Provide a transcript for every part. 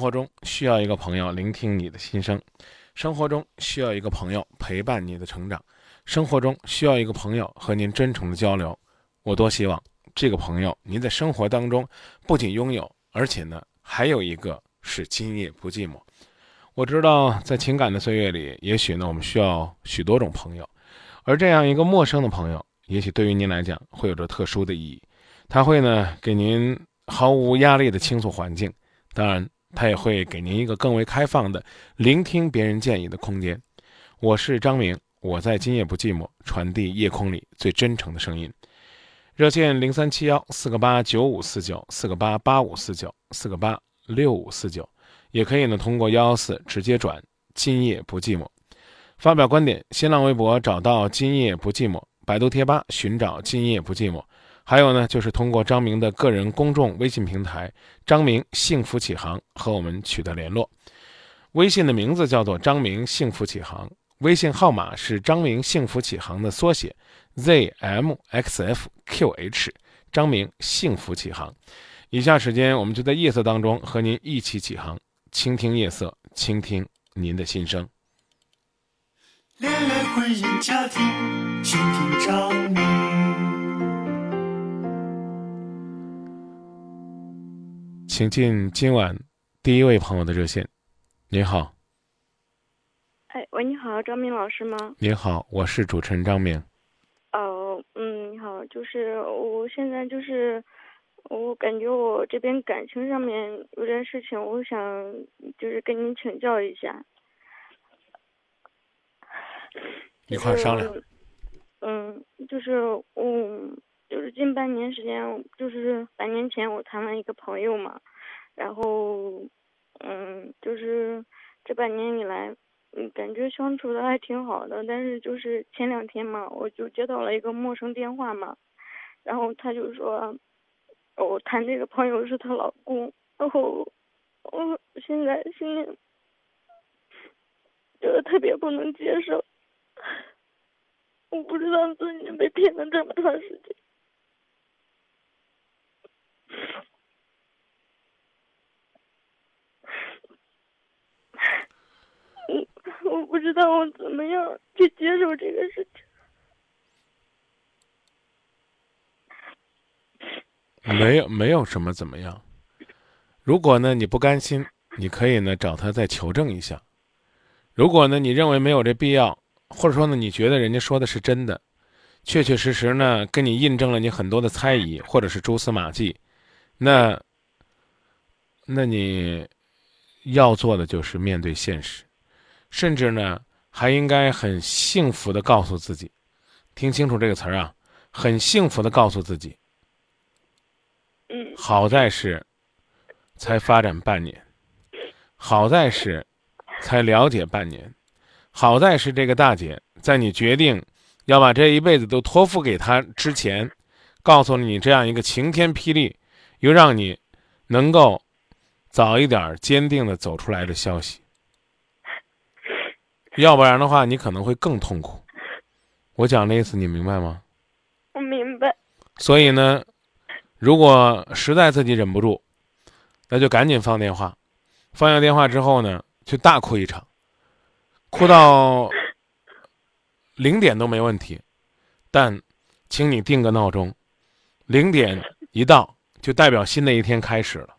生活中需要一个朋友聆听你的心声，生活中需要一个朋友陪伴你的成长，生活中需要一个朋友和您真诚的交流。我多希望这个朋友您在生活当中不仅拥有，而且呢还有一个是今夜不寂寞。我知道在情感的岁月里，也许呢我们需要许多种朋友，而这样一个陌生的朋友，也许对于您来讲会有着特殊的意义。他会呢给您毫无压力的倾诉环境，当然。他也会给您一个更为开放的聆听别人建议的空间。我是张明，我在今夜不寂寞，传递夜空里最真诚的声音。热线零三七幺四个八九五四九四个八八五四九四个八六五四九，也可以呢通过幺幺四直接转今夜不寂寞，发表观点。新浪微博找到今夜不寂寞，百度贴吧寻找今夜不寂寞。还有呢，就是通过张明的个人公众微信平台“张明幸福启航”和我们取得联络。微信的名字叫做“张明幸福启航”，微信号码是“张明幸福启航”的缩写 “zmxfqh”。张明幸福启航。以下时间，我们就在夜色当中和您一起起航，倾听夜色，倾听您的心声。恋爱、婚姻、家庭，倾听张明。请进今晚第一位朋友的热线。您好，哎，喂，你好，张明老师吗？您好，我是主持人张明。哦，嗯，你好，就是我现在就是，我感觉我这边感情上面有点事情，我想就是跟您请教一下。一块商量。嗯，就是嗯，就是近半年时间，就是半年前我谈了一个朋友嘛，然后嗯，就是这半年以来，嗯，感觉相处的还挺好的，但是就是前两天嘛，我就接到了一个陌生电话嘛，然后他就说，我谈这个朋友是她老公，然后我现在心里觉得特别不能接受。我不知道自己被骗了这么长时间，我我不知道我怎么样去接受这个事情。没有，没有什么怎么样。如果呢你不甘心，你可以呢找他再求证一下。如果呢你认为没有这必要，或者说呢你觉得人家说的是真的，确确实实呢跟你印证了你很多的猜疑或者是蛛丝马迹，那，那你要做的就是面对现实，甚至呢还应该很幸福的告诉自己，听清楚这个词儿啊，很幸福的告诉自己。嗯好在是才发展半年，好在是才了解半年，好在是这个大姐在你决定要把这一辈子都托付给她之前，告诉了你这样一个晴天霹雳，又让你能够早一点坚定的走出来的消息。要不然的话，你可能会更痛苦。我讲的意思你明白吗？我明白。所以呢，如果实在自己忍不住，那就赶紧放电话。放下电话之后呢，就大哭一场，哭到零点都没问题。但，请你定个闹钟，零点一到，就代表新的一天开始了。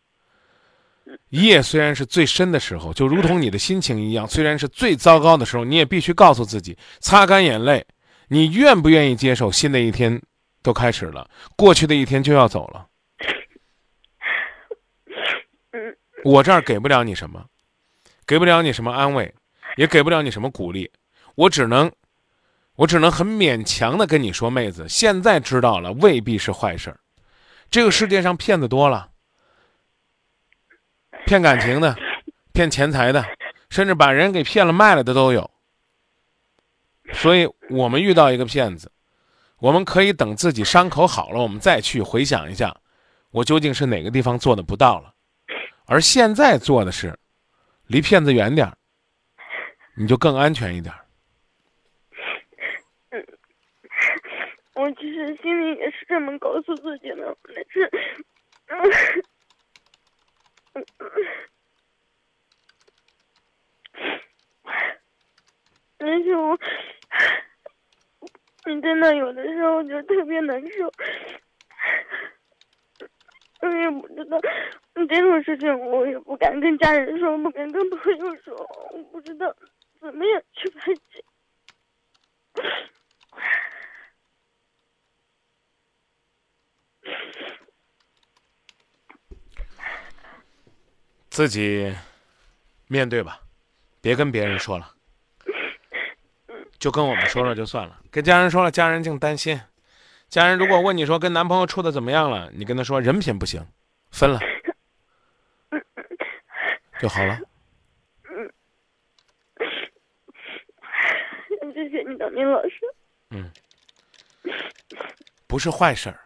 夜虽然是最深的时候，就如同你的心情一样，虽然是最糟糕的时候，你也必须告诉自己，擦干眼泪，你愿不愿意接受新的一天都开始了，过去的一天就要走了。我这儿给不了你什么，给不了你什么安慰，也给不了你什么鼓励，我只能，我只能很勉强的跟你说，妹子，现在知道了未必是坏事儿。这个世界上骗子多了，骗感情的，骗钱财的，甚至把人给骗了卖了的都有。所以我们遇到一个骗子，我们可以等自己伤口好了，我们再去回想一下，我究竟是哪个地方做的不到了。而现在做的是，离骗子远点儿，你就更安全一点儿。我其实心里也是这么告诉自己的，但是，嗯，但是我，你真的有的时候就特别难受，我也不知道，这种事情我也不敢跟家人说，不敢跟朋友说，我不知道怎么样去排解。自己面对吧，别跟别人说了，就跟我们说说就算了。跟家人说了，家人净担心。家人如果问你说跟男朋友处的怎么样了，你跟他说人品不行，分了就好了。谢谢你，张明老师。嗯不是坏事儿。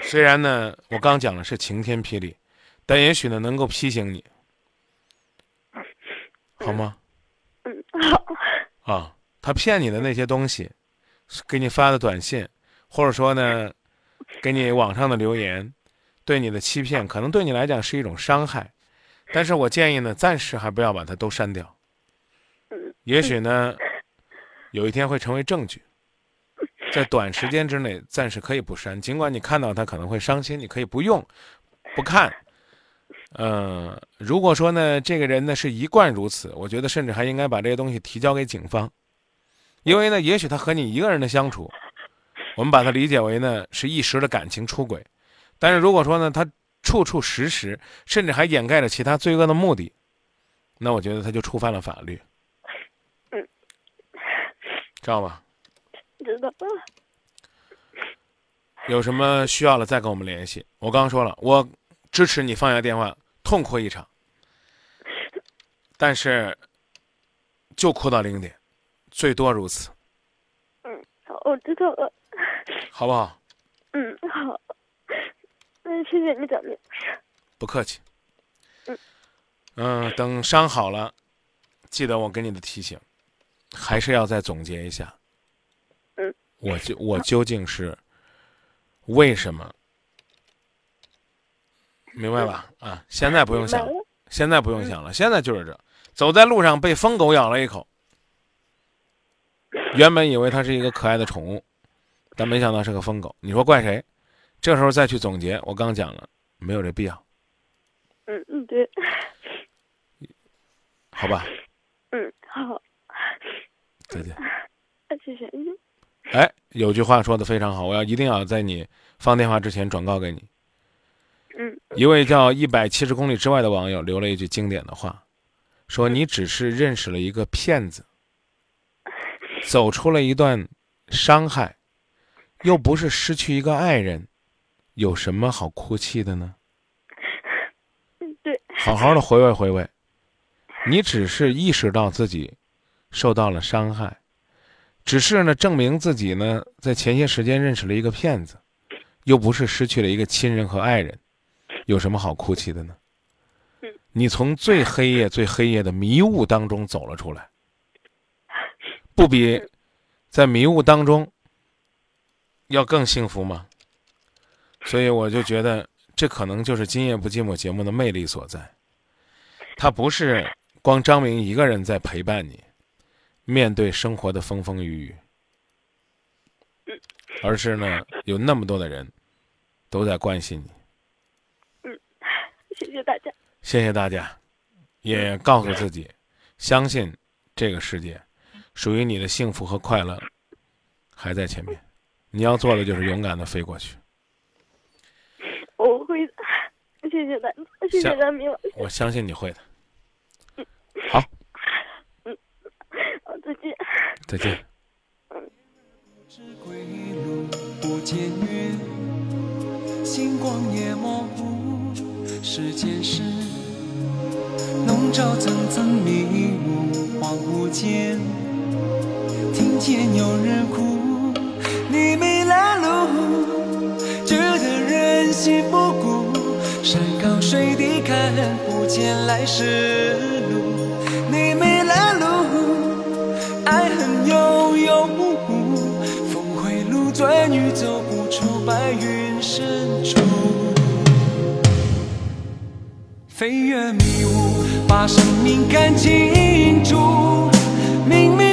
虽然呢，我刚讲了是晴天霹雳，但也许呢能够批醒你，好吗？嗯，好，啊，他骗你的那些东西，给你发的短信，或者说呢，给你网上的留言，对你的欺骗，可能对你来讲是一种伤害，但是我建议呢，暂时还不要把它都删掉，嗯也许呢，有一天会成为证据，在短时间之内暂时可以不删，尽管你看到它可能会伤心，你可以不用，不看。呃，如果说呢，这个人呢是一贯如此，我觉得甚至还应该把这些东西提交给警方，因为呢，也许他和你一个人的相处，我们把它理解为呢是一时的感情出轨，但是如果说呢，他处处时时，甚至还掩盖着其他罪恶的目的，那我觉得他就触犯了法律。嗯，知道吧？知道了。有什么需要了再跟我们联系。我刚刚说了，我支持你放下电话，痛哭一场，但是就哭到零点，最多如此，嗯，好，我知道了。好不好？嗯，好。嗯，谢谢你，张明。不客气。嗯嗯，等伤好了，记得我给你的提醒，还是要再总结一下。嗯，我究我究竟是为什么？明白吧？啊，现在不用想，了现在不用想了，现在就是这，走在路上被疯狗咬了一口，原本以为它是一个可爱的宠物，但没想到是个疯狗，你说怪谁？这时候再去总结，我刚讲了，没有这必要，嗯嗯，对。好吧？嗯，好，再见。谢谢你。哎，有句话说的非常好，我要一定要在你放电话之前转告给你。嗯一位叫一百七十公里之外的网友留了一句经典的话，说：“你只是认识了一个骗子，走出了一段伤害，又不是失去一个爱人，有什么好哭泣的呢？嗯，对，好好的回味回味，你只是意识到自己受到了伤害，只是呢证明自己呢在前些时间认识了一个骗子，又不是失去了一个亲人和爱人，有什么好哭泣的呢嗯？你从最黑夜、最黑夜的迷雾当中走了出来，不比在迷雾当中要更幸福吗？所以我就觉得，这可能就是《今夜不寂寞》节目的魅力所在。它不是光张明一个人在陪伴你，面对生活的风风雨雨，而是呢，有那么多的人都在关心你。谢谢大家。谢谢大家，也告诉自己，相信这个世界，属于你的幸福和快乐还在前面。你要做的就是勇敢的飞过去。我会的，谢谢大，谢谢张明老师。我相信你会的。好，嗯，好，再见。再见。不见月，星光也模糊，时间是笼罩层层迷雾，恍惚间听见有人哭，你没来路，觉得人心不古，山高水低看不见来时路，你没来路，爱恨悠悠无无，峰回路转欲走不出白云深处。飞越迷雾，把生命看清楚，明明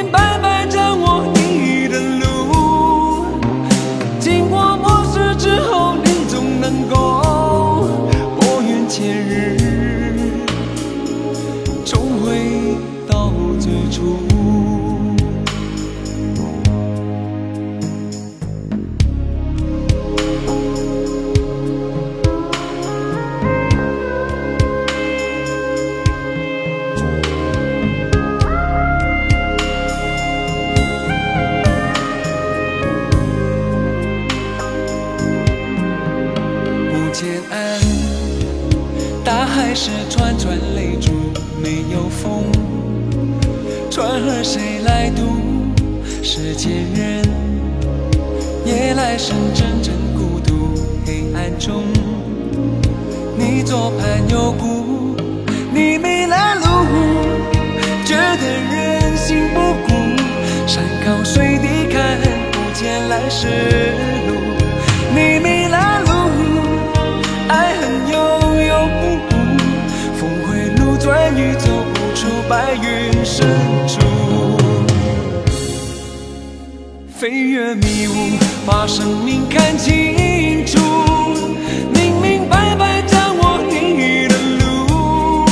世间人，夜来深阵阵孤独，黑暗中，你左盼右顾，你没来路，觉得人心不古，山高水低看不见来时飞越迷雾，把生命看清楚，明明白白掌握你的路。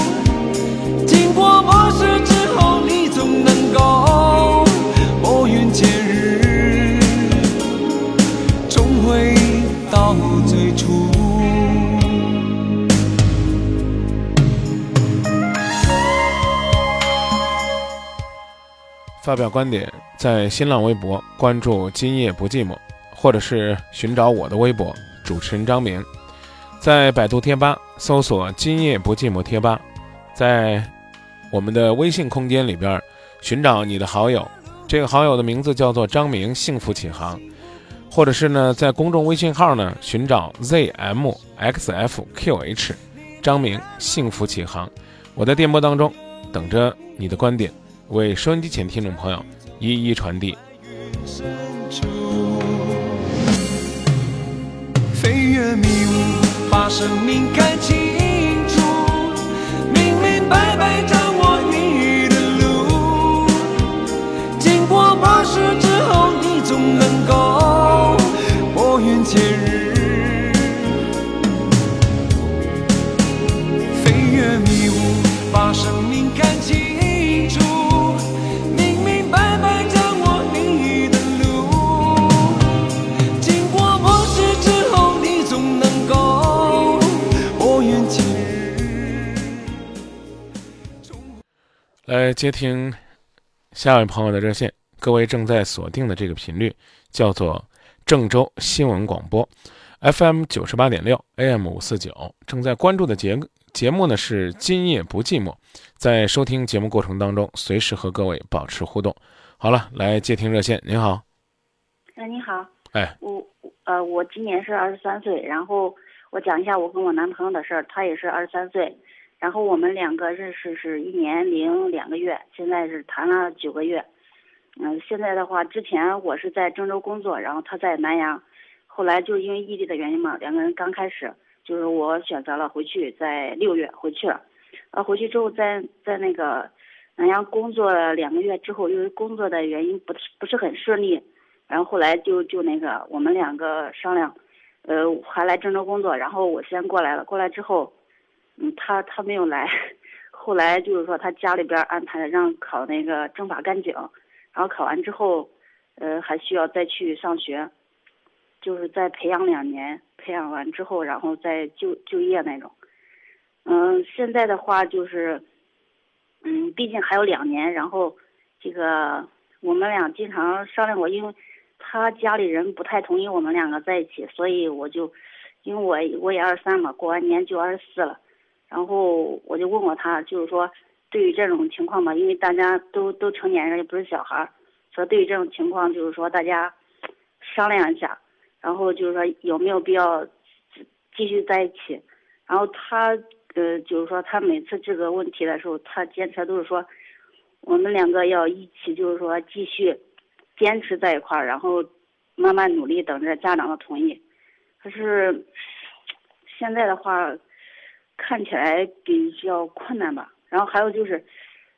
经过磨蚀之后，你总能够拨云见日，重回到最初。发表观点，在新浪微博关注“今夜不寂寞”，或者是寻找我的微博主持人张明，在百度贴吧搜索“今夜不寂寞”贴吧，在我们的微信空间里边寻找你的好友，这个好友的名字叫做张明，幸福启航，或者是呢在公众微信号呢寻找 zmxfqh，张明，幸福启航，我在电波当中等着你的观点。为收音机前听众朋友一一传递。深处，飞越迷雾，把生命看清楚，明明白白掌握你的路。经过磨蚀之后，你总能够来接听下一位朋友的热线，各位正在锁定的这个频率叫做郑州新闻广播，FM 九十八点六，AM 五四九。正在关注的节节目呢是《今夜不寂寞》，在收听节目过程当中，随时和各位保持互动。好了，来接听热线，您好，哎，你好，哎，我呃，我今年是二十三岁，然后我讲一下我跟我男朋友的事儿，他也是二十三岁，然后我们两个认识是一年零两个月，现在是谈了九个月，嗯、现在的话，之前我是在郑州工作，然后他在南阳，后来就因为异地的原因嘛，两个人刚开始，就是我选择了回去，在六月回去了，呃，回去之后在在那个南阳工作了两个月之后，因为工作的原因不是不是很顺利，然后后来就就那个我们两个商量，呃，还来郑州工作，然后我先过来了，过来之后，嗯，他他没有来。后来就是说他家里边安排让考那个政法干警，然后考完之后，呃，还需要再去上学，就是再培养两年，培养完之后，然后再就就业那种。嗯，现在的话就是，嗯，毕竟还有两年，然后这个我们俩经常商量过，因为他家里人不太同意我们两个在一起，所以我就，因为我我也二十三嘛，过完年就二十四了。然后我就问过他，就是说，对于这种情况吧，因为大家都都成年人，也不是小孩儿，说对于这种情况，就是说大家商量一下，然后就是说有没有必要继续在一起。然后他呃，就是说他每次这个问题的时候，他坚持都是说，我们两个要一起，就是说继续坚持在一块儿，然后慢慢努力，等着家长的同意。可是现在的话。看起来比较困难吧，然后还有就是，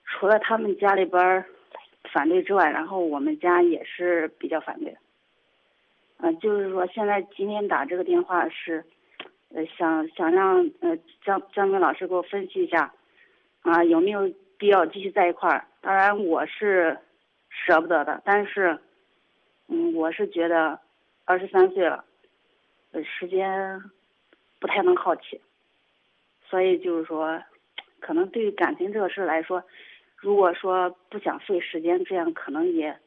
除了他们家里边反对之外，然后我们家也是比较反对。嗯，就是说现在今天打这个电话是，呃，想想让呃张张明老师给我分析一下，啊，有没有必要继续在一块儿？当然我是舍不得的，但是，嗯，我是觉得二十三岁了，呃，时间不太能耗起。所以就是说，可能对于感情这个事来说，如果说不想费时间，这样可能也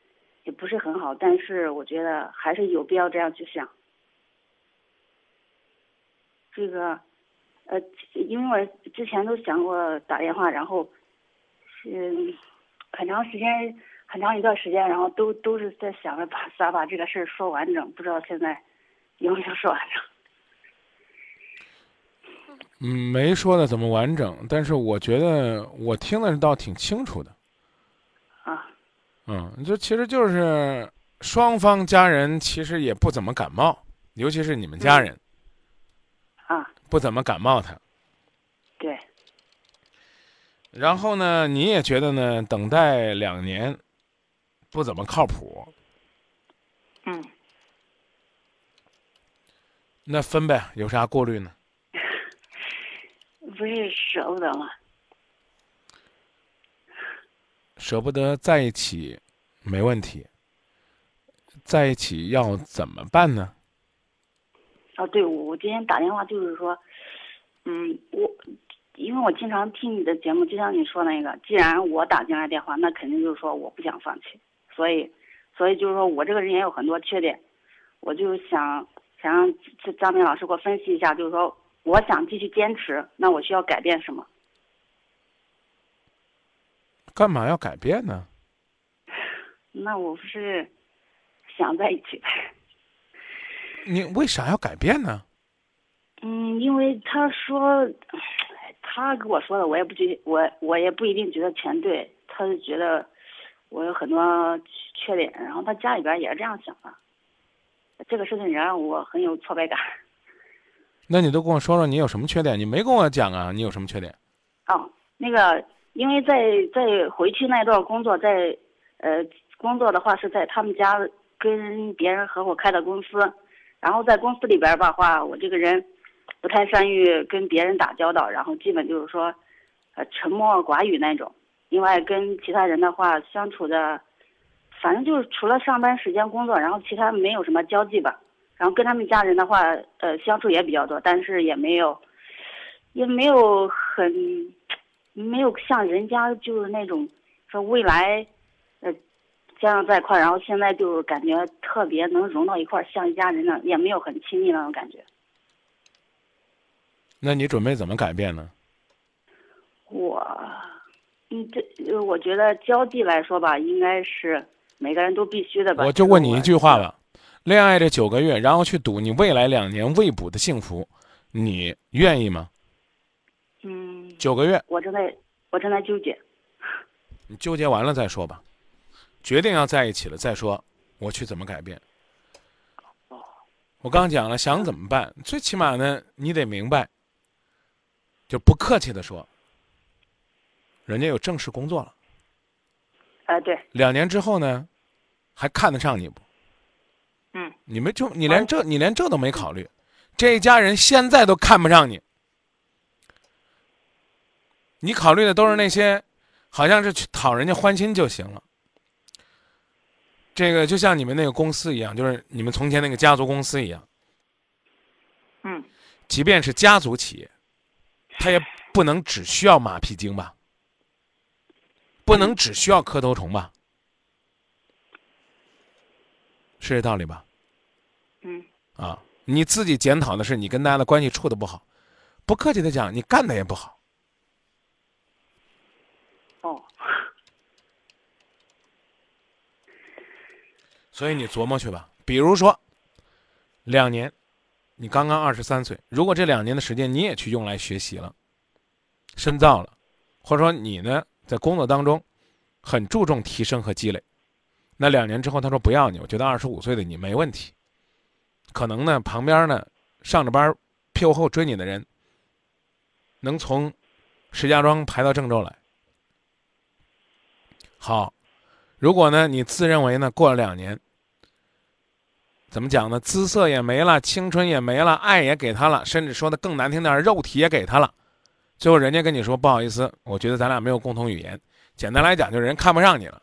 也不是很好。但是我觉得还是有必要这样去想。这个，呃，因为我之前都想过打电话，然后，嗯，很长时间，很长一段时间，然后都都是在想着把咋把这个事儿说完整，不知道现在有没有说完整。嗯，没说的怎么完整，但是我觉得我听的倒挺清楚的。啊，嗯，这其实就是双方家人其实也不怎么感冒，尤其是你们家人。啊。不怎么感冒他。对。然后呢，你也觉得呢？等待两年，不怎么靠谱。嗯。那分呗，有啥顾虑呢？不是舍不得吗？舍不得在一起，没问题。在一起要怎么办呢？啊，对，我今天打电话就是说，嗯，我因为我经常听你的节目，就像你说那个，既然我打进来电话，那肯定就是说我不想放弃，所以，所以就是说我这个人也有很多缺点，我就想想让张明老师给我分析一下，就是说。我想继续坚持，那我需要改变什么？干嘛要改变呢？那我不是想在一起呗。你为啥要改变呢？嗯，因为他说，他跟我说的，我也不觉，我我也不一定觉得全对。他就觉得我有很多缺点，然后他家里边也是这样想的。这个事情也让我很有挫败感。那你都跟我说说你有什么缺点？你没跟我讲啊，你有什么缺点？哦，那个，因为在在回去那段工作，在呃工作的话是在他们家跟别人合伙开的公司，然后在公司里边吧话，我这个人不太善于跟别人打交道，然后基本就是说，呃沉默寡语那种。另外跟其他人的话相处的，反正就是除了上班时间工作，然后其他没有什么交际吧。然后跟他们家人的话，呃，相处也比较多，但是也没有，也没有很，没有像人家就是那种说未来，呃，加上在一块儿，然后现在就感觉特别能融到一块儿，像一家人呢，也没有很亲密那种感觉。那你准备怎么改变呢？我，嗯，这我觉得交际来说吧，应该是每个人都必须的吧。我就问你一句话了。恋爱这九个月，然后去赌你未来两年未卜的幸福，你愿意吗？嗯。九个月。我正在，我正在纠结。你纠结完了再说吧，决定要在一起了再说，我去怎么改变？我刚讲了，想怎么办？最起码呢，你得明白，就不客气的说，人家有正式工作了。哎，对。两年之后呢，还看得上你不？嗯，你们就你连这你连这都没考虑，这一家人现在都看不上你。你考虑的都是那些，好像是去讨人家欢心就行了。这个就像你们那个公司一样，就是你们从前那个家族公司一样，嗯，即便是家族企业，他也不能只需要马屁精吧，不能只需要磕头虫吧，是这道理吧？嗯，啊，你自己检讨的是你跟大家的关系处的不好，不客气的讲，你干的也不好。哦，所以你琢磨去吧。比如说，两年，你刚刚二十三岁，如果这两年的时间你也去用来学习了、深造了，或者说你呢在工作当中很注重提升和积累，那两年之后他说不要你，我觉得二十五岁的你没问题。可能呢旁边呢上着班屁股后追你的人，能从石家庄排到郑州来。好，如果呢，你自认为呢，过了两年，怎么讲呢？姿色也没了，青春也没了，爱也给他了，甚至说的更难听点，肉体也给他了。最后人家跟你说不好意思，我觉得咱俩没有共同语言。简单来讲，就是人看不上你了。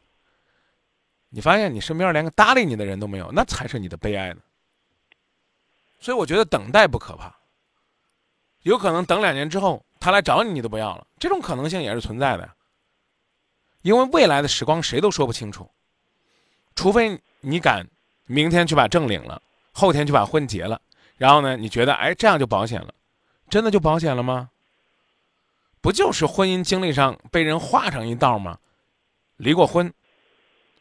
你发现你身边连个搭理你的人都没有，那才是你的悲哀呢。所以我觉得等待不可怕，有可能等两年之后他来找你，你都不要了，这种可能性也是存在的。因为未来的时光谁都说不清楚，除非你敢明天去把证领了，后天去把婚结了，然后呢，你觉得哎这样就保险了，真的就保险了吗？不就是婚姻经历上被人划上一道吗？离过婚，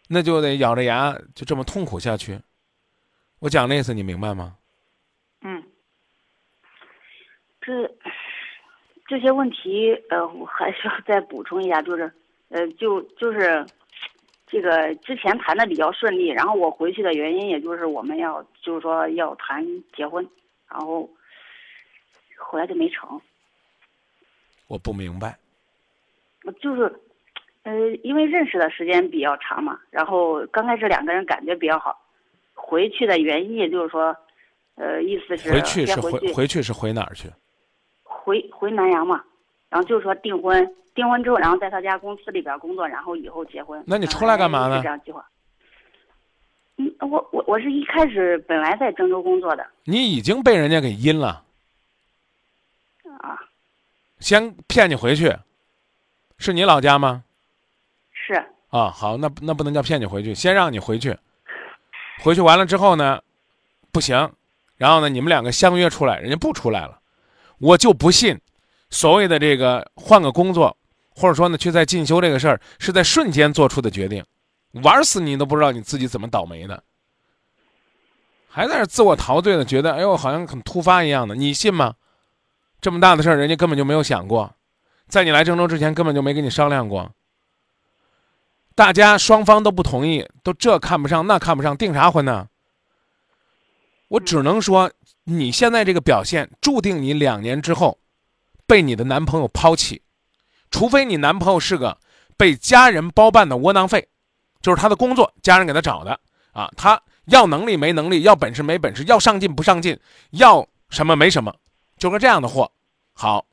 那就得咬着牙就这么痛苦下去。我讲的意思你明白吗？嗯，这这些问题，呃，我还需要再补充一下，就是，呃，就就是这个之前谈的比较顺利，然后我回去的原因，也就是我们要就是说要谈结婚，然后后来就没成。我不明白。就是，呃，因为认识的时间比较长嘛，然后刚开始两个人感觉比较好，回去的原因也就是说，呃，意思是回去是回先回去是回哪儿去？回回南阳嘛，然后就是说订婚，订婚之后，然后在他家公司里边工作，然后以后结婚。那你出来干嘛呢是这样计划。嗯，我我我是一开始本来在郑州工作的你已经被人家给阴了，啊，先骗你回去，是你老家吗？是啊，好，那那不能叫骗你回去，先让你回去，回去完了之后呢，不行，然后呢，你们两个相约出来，人家不出来了，我就不信，所谓的这个换个工作，或者说呢去再进修这个事儿，是在瞬间做出的决定，玩死你都不知道你自己怎么倒霉的，还在那自我陶醉的，觉得哎呦好像很突发一样的，你信吗？这么大的事儿，人家根本就没有想过，在你来郑州之前根本就没跟你商量过。大家双方都不同意，都这看不上那看不上，订啥婚呢？我只能说，你现在这个表现，注定你两年之后被你的男朋友抛弃，除非你男朋友是个被家人包办的窝囊废，就是他的工作家人给他找的啊，他要能力没能力，要本事没本事，要上进不上进，要什么没什么，就个这样的货。好，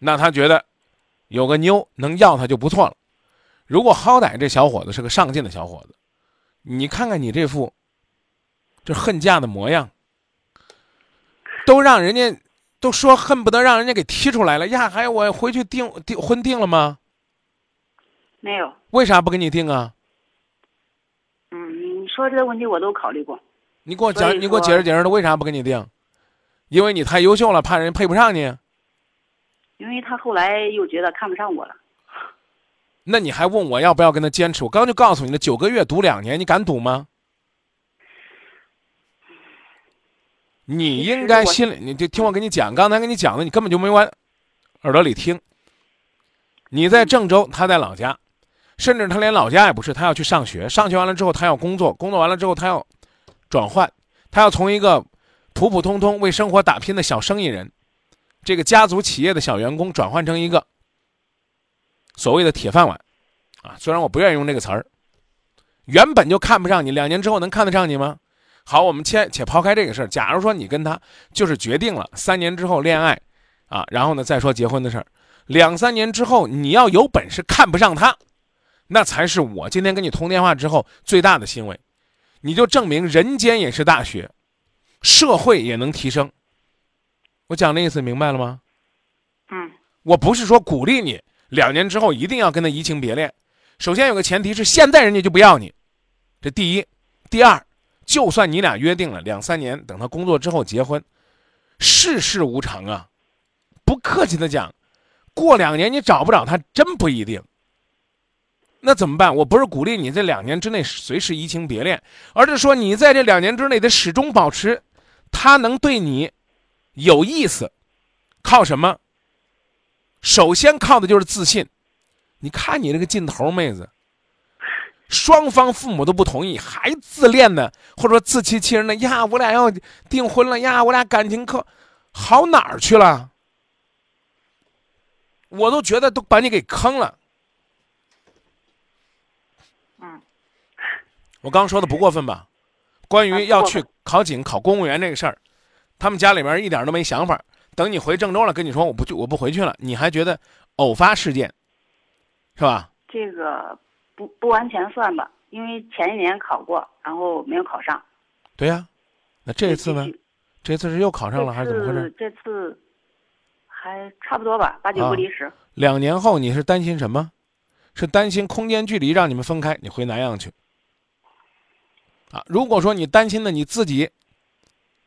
那他觉得有个妞能要他就不错了。如果好歹这小伙子是个上进的小伙子，你看看你这副这恨嫁的模样，都让人家都说恨不得让人家给踢出来了呀！还我回去订订婚订了吗？没有。为啥不给你订啊？嗯，你说这个问题我都考虑过。你给我讲，你给我解释解释，他为啥不给你订？因为你太优秀了，怕人配不上你。因为他后来又觉得看不上我了。那你还问我要不要跟他坚持？我刚就告诉你了，九个月赌两年，你敢赌吗？你应该心里，你就听我跟你讲，刚才跟你讲的，你根本就没往耳朵里听。你在郑州，他在老家，甚至他连老家也不是，他要去上学，上学完了之后他要工作，工作完了之后他要转换，他要从一个普普通通为生活打拼的小生意人，这个家族企业的小员工，转换成一个所谓的铁饭碗，啊，虽然我不愿意用这个词儿，原本就看不上你，两年之后能看得上你吗？好，我们且且抛开这个事儿，假如说你跟他就是决定了三年之后恋爱，啊，然后呢再说结婚的事儿，两三年之后，你要有本事看不上他，那才是我今天跟你通电话之后最大的欣慰。你就证明人间也是大学，社会也能提升。我讲的意思明白了吗？嗯我不是说鼓励你两年之后一定要跟他移情别恋，首先有个前提是现在人家就不要你，这第一。第二，就算你俩约定了两三年，等他工作之后结婚，世事无常啊。不客气的讲，过两年你找不着他，真不一定。那怎么办？我不是鼓励你这两年之内随时移情别恋，而是说你在这两年之内得始终保持他能对你有意思。靠什么？首先靠的就是自信。你看你这个劲头，妹子，双方父母都不同意，还自恋呢，或者说自欺欺人的呀，我俩要订婚了呀，我俩感情可好哪儿去了？我都觉得都把你给坑了。嗯，我刚说的不过分吧？关于要去考警、考公务员这个事儿，他们家里面一点都没想法。等你回郑州了，跟你说我不去，我不回去了，你还觉得偶发事件，是吧？这个不不完全算吧，因为前一年考过，然后没有考上。对呀、那这一次呢这次是又考上了还是怎么回事？这次还差不多吧，八九啊不离十。两年后你是担心什么？是担心空间距离让你们分开，你回南阳去。啊，如果说你担心的你自己，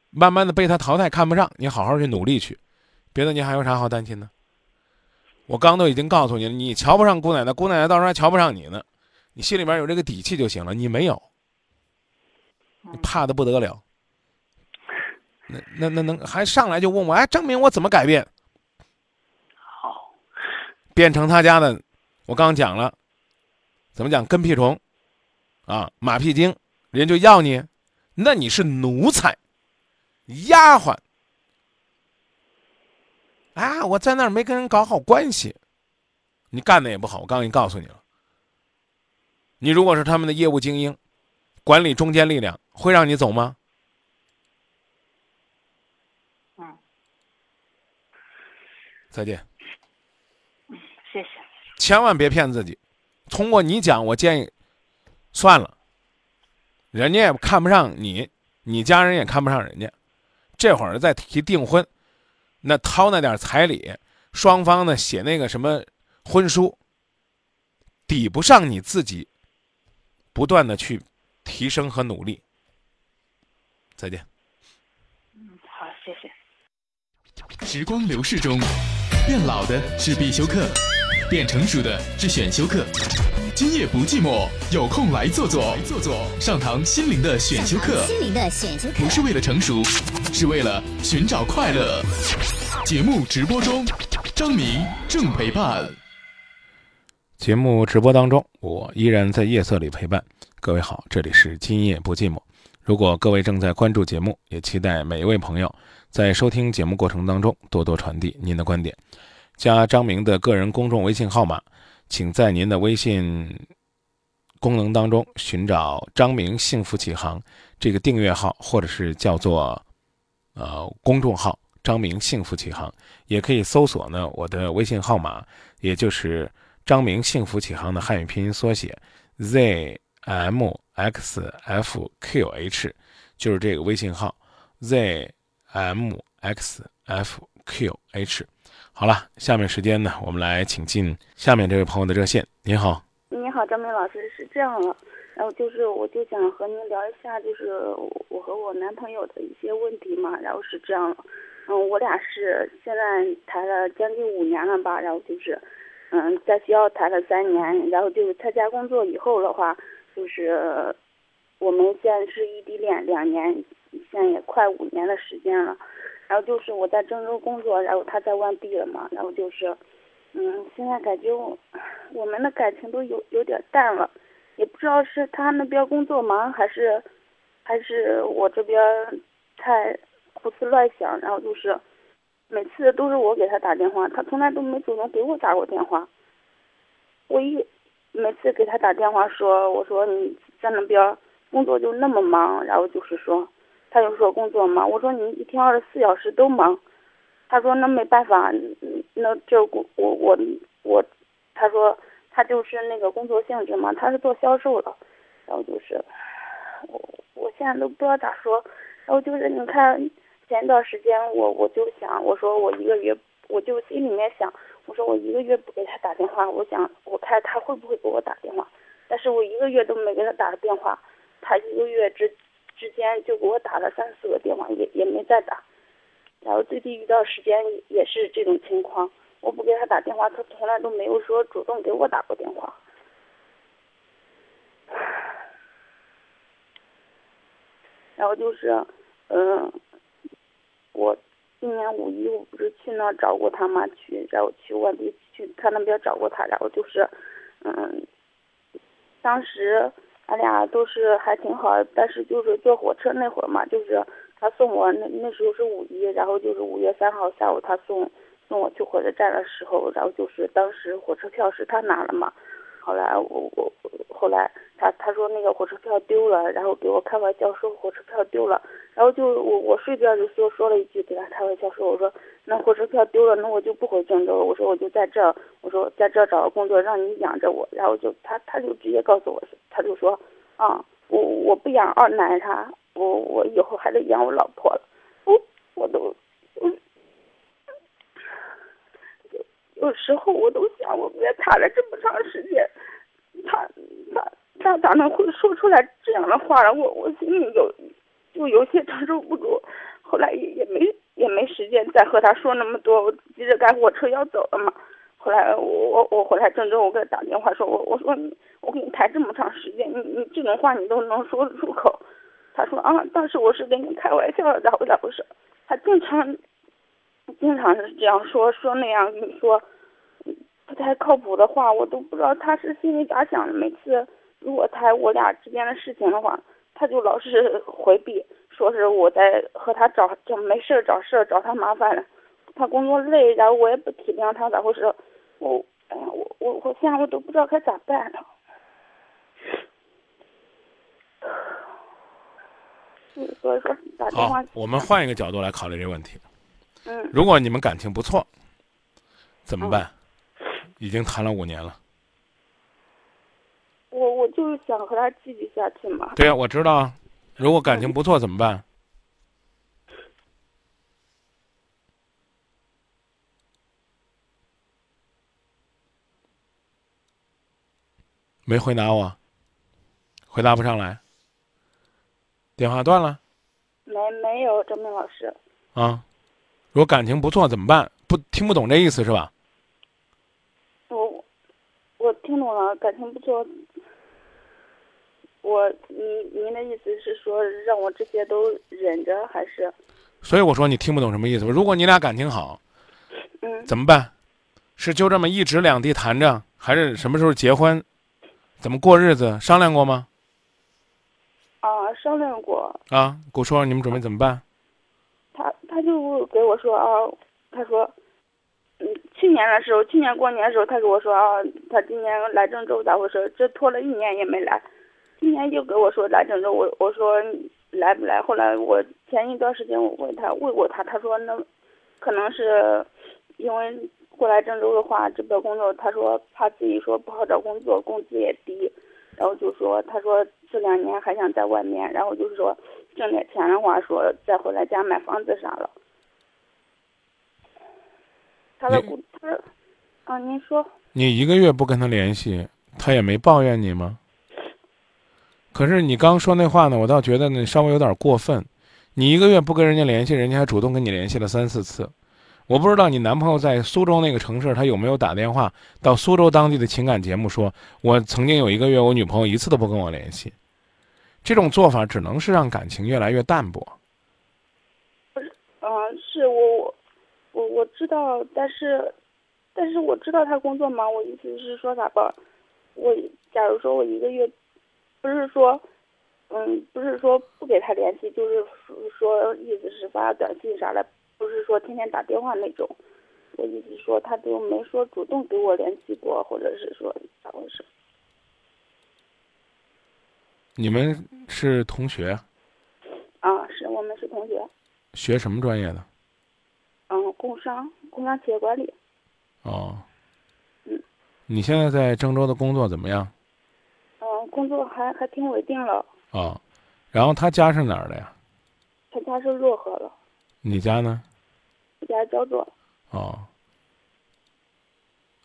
慢慢的被他淘汰看不上，你好好去努力去，别的你还有啥好担心的？我刚都已经告诉你了，你瞧不上姑奶奶，姑奶奶到时候还瞧不上你呢，你心里边有这个底气就行了。你没有，你怕的不得了。那那那能还上来就问我，哎，证明我怎么改变？好，变成他家的，我刚讲了，怎么讲跟屁虫，啊，马屁精，人就要你，那你是奴才，丫鬟。啊，我在那儿没跟人搞好关系，你干的也不好，我刚已经告诉你了。你如果是他们的业务精英，管理中坚力量，会让你走吗？嗯，再见。谢谢。千万别骗自己。通过你讲，我建议算了，人家也看不上你，你家人也看不上人家。这会儿再提订婚，那掏那点彩礼，双方呢写那个什么婚书，抵不上你自己不断的去提升和努力。再见。嗯好，谢谢。时光流逝中，变老的是必修课，变成熟的是选修课。今夜不寂寞，有空来坐坐，坐坐上堂心灵的选修课，心灵的选修课不是为了成熟，是为了寻找快乐。节目直播中，张明正陪伴。节目直播当中，我依然在夜色里陪伴各位好，这里是今夜不寂寞。如果各位正在关注节目，也期待每一位朋友在收听节目过程当中多多传递您的观点。加张明的个人公众微信号码，请在您的微信功能当中寻找“张明幸福启航”这个订阅号，或者是叫做呃公众号“张明幸福启航”，也可以搜索呢我的微信号码，也就是。张明幸福启航的汉语拼音缩写 z m x f q h，就是这个微信号 z m x f q h。好了，下面时间呢，我们来请进下面这位朋友的热线。您好，你好，张明老师，是这样了，然后就是我就想和您聊一下，就是我和我男朋友的一些问题嘛，然后是这样，嗯，我俩是现在谈了将近五年了吧，然后就是。嗯，在学校谈了三年，然后就是参加工作以后的话，就是我们现在是异地恋两年，现在也快五年的时间了。然后就是我在郑州工作，然后他在外地了嘛，然后就是，嗯，现在感觉我我们的感情都有有点淡了，也不知道是他那边工作忙，还是还是我这边太胡思乱想，然后就是。每次都是我给他打电话，他从来都没主动给我打过电话。我一每次给他打电话说，我说你在那边工作就那么忙，然后就是说，他就说工作忙。我说你一天二十四小时都忙，他说那没办法，那就我我我我，他说他就是那个工作性质嘛，他是做销售的，然后就是我我现在都不知道咋说，然后就是你看前一段时间我我就想我说我一个月我就心里面想我说我一个月不给他打电话，我想我看他会不会给我打电话，但是我一个月都没给他打电话，他一个月之之间就给我打了三四个电话，也也没再打。然后最近一段时间也是这种情况，我不给他打电话，他从来都没有说主动给我打过电话。然后就是，嗯，我今年五一我不是去那找过他嘛，去然后去外地去他那边找过他，然后就是，嗯，当时俺俩都是还挺好，但是就是坐火车那会儿嘛，就是。他送我那那时候是五一，然后就是五月三号下午他送送我去火车站的时候，然后就是当时火车票是他拿了嘛，后来我我后来他他说那个火车票丢了，然后给我开玩笑说火车票丢了，然后就我我睡觉就说说了一句给他开玩笑说我说那火车票丢了那我就不回郑州，我说我就在这我说在这找个工作让你养着我，然后就他他就直接告诉我他就说啊我我不养二奶啥。我我以后还得养我老婆了，我我都，嗯，有时候我都想，我跟他谈了这么长时间，他他他咋能会说出来这样的话呢？我我心里有就有些承受不住，后来也也没也没时间再和他说那么多，我急着赶火车要走了嘛。后来我我我回来郑州，我给他打电话说，我我说我跟你谈这么长时间，你你这种话你都能说得出口。他说啊，当时我是跟你开玩笑的，咋回咋回事？他经常，经常是这样说说那样跟你说，不太靠谱的话，我都不知道他是心里咋想的。每次如果谈我俩之间的事情的话，他就老是回避，说是我在和他找就没事找事找他麻烦了。他工作累，然后我也不体谅他咋回事？我哎呀，我我我现在我都不知道该咋办了。所以说打电话。好，我们换一个角度来考虑这个问题。嗯。如果你们感情不错，怎么办？已经谈了五年了。我我就是想和他继续下去嘛。对呀，我知道啊。如果感情不错怎么办？没回答我，回答不上来。电话断了，没没有张明老师。啊，如果感情不错怎么办？不听不懂这意思是吧？我我听懂了，感情不错。我您您的意思是说让我这些都忍着还是？所以我说你听不懂什么意思。如果你俩感情好，嗯，怎么办？是就这么一直两地谈着，还是什么时候结婚？怎么过日子？商量过吗？啊，商量过。啊，给我说，你们准备怎么办？他就给我说啊，他说，嗯，去年的时候，去年过年的时候，他跟我说啊，他今年来郑州咋回事？这拖了一年也没来，今年又给我说来郑州，我我说来不来？后来我前一段时间我问他问过他，他说那可能是因为过来郑州的话，这边工作，他说怕自己说不好找工作，工资也低。然后就说，他说这两年还想在外面，然后就是说挣点钱的话，说再回来家买房子啥了。他的故他，啊，您说。你一个月不跟他联系，他也没抱怨你吗？可是你刚说那话呢，我倒觉得呢稍微有点过分。你一个月不跟人家联系，人家还主动跟你联系了三四次。我不知道你男朋友在苏州那个城市，他有没有打电话到苏州当地的情感节目，说我曾经有一个月，我女朋友一次都不跟我联系。这种做法只能是让感情越来越淡薄。不是，嗯，是我我我我知道，但是但是我知道他工作忙。我意思是说啥吧？我假如说我一个月，不是说，嗯，不是说不给他联系，就是说意思是发短信啥的。不是说天天打电话那种，我意思说他都没说主动给我联系过，或者是说咋回事？你们是同学？啊，是我们是同学。学什么专业的？嗯，工商，工商企业管理。哦，嗯，你现在在郑州的工作怎么样？嗯，工作还还挺稳定了。哦，然后他家是哪儿的呀？他家是漯河的，你家呢？我家焦作。哦，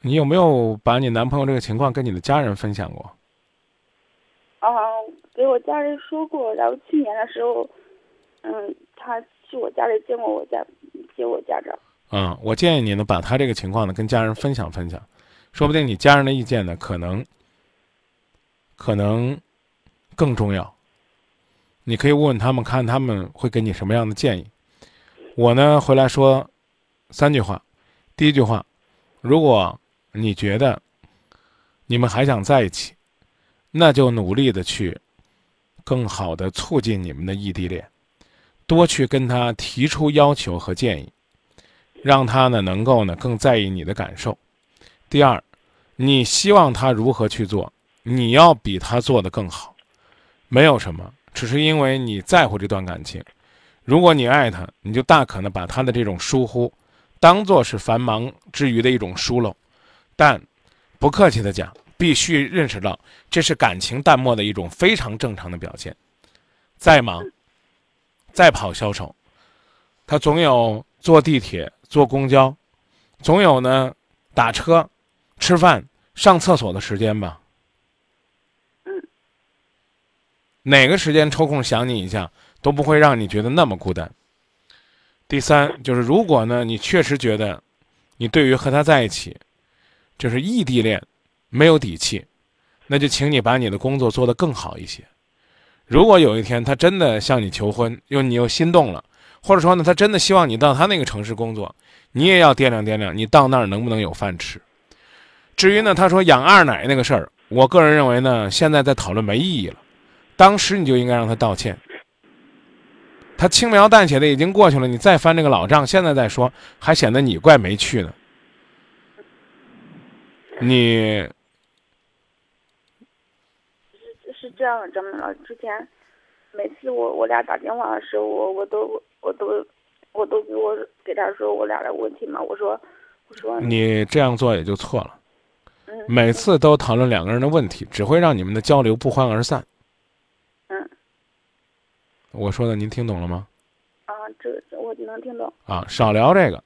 你有没有把你男朋友这个情况跟你的家人分享过？啊，给我家人说过。然后去年的时候，嗯，他去我家里见过我家，接我家长。嗯，我建议你呢，把他这个情况呢跟家人分享分享，说不定你家人的意见呢，可能可能更重要。你可以问问他们，看他们会给你什么样的建议。我呢，回来说三句话。第一句话，如果你觉得你们还想在一起，那就努力的去更好的促进你们的异地恋，多去跟他提出要求和建议，让他呢能够呢更在意你的感受。第二，你希望他如何去做，你要比他做的更好。没有什么，只是因为你在乎这段感情。如果你爱他，你就大可能把他的这种疏忽，当做是繁忙之余的一种疏漏。但，不客气的讲，必须认识到这是感情淡漠的一种非常正常的表现。再忙，再跑销售，他总有坐地铁、坐公交，总有呢打车、吃饭、上厕所的时间吧。哪个时间抽空想你一下，都不会让你觉得那么孤单。第三，就是如果呢，你确实觉得，你对于和他在一起，就是异地恋，没有底气，那就请你把你的工作做得更好一些。如果有一天他真的向你求婚，又你又心动了，或者说呢，他真的希望你到他那个城市工作，你也要掂量掂量，你到那儿能不能有饭吃。至于呢，他说养二奶那个事儿，我个人认为呢，现在在讨论没意义了。当时你就应该让他道歉。他轻描淡写的已经过去了，你再翻这个老账，现在再说，还显得你怪没趣呢。你是是这样的，张明老师，之前每次我我俩打电话的时候，我我都我都我都给我给他说我俩的问题嘛，我说我说你这样做也就错了。嗯每次都讨论两个人的问题，只会让你们的交流不欢而散。嗯我说的您听懂了吗？啊，这个这我能听懂。啊，少聊这个，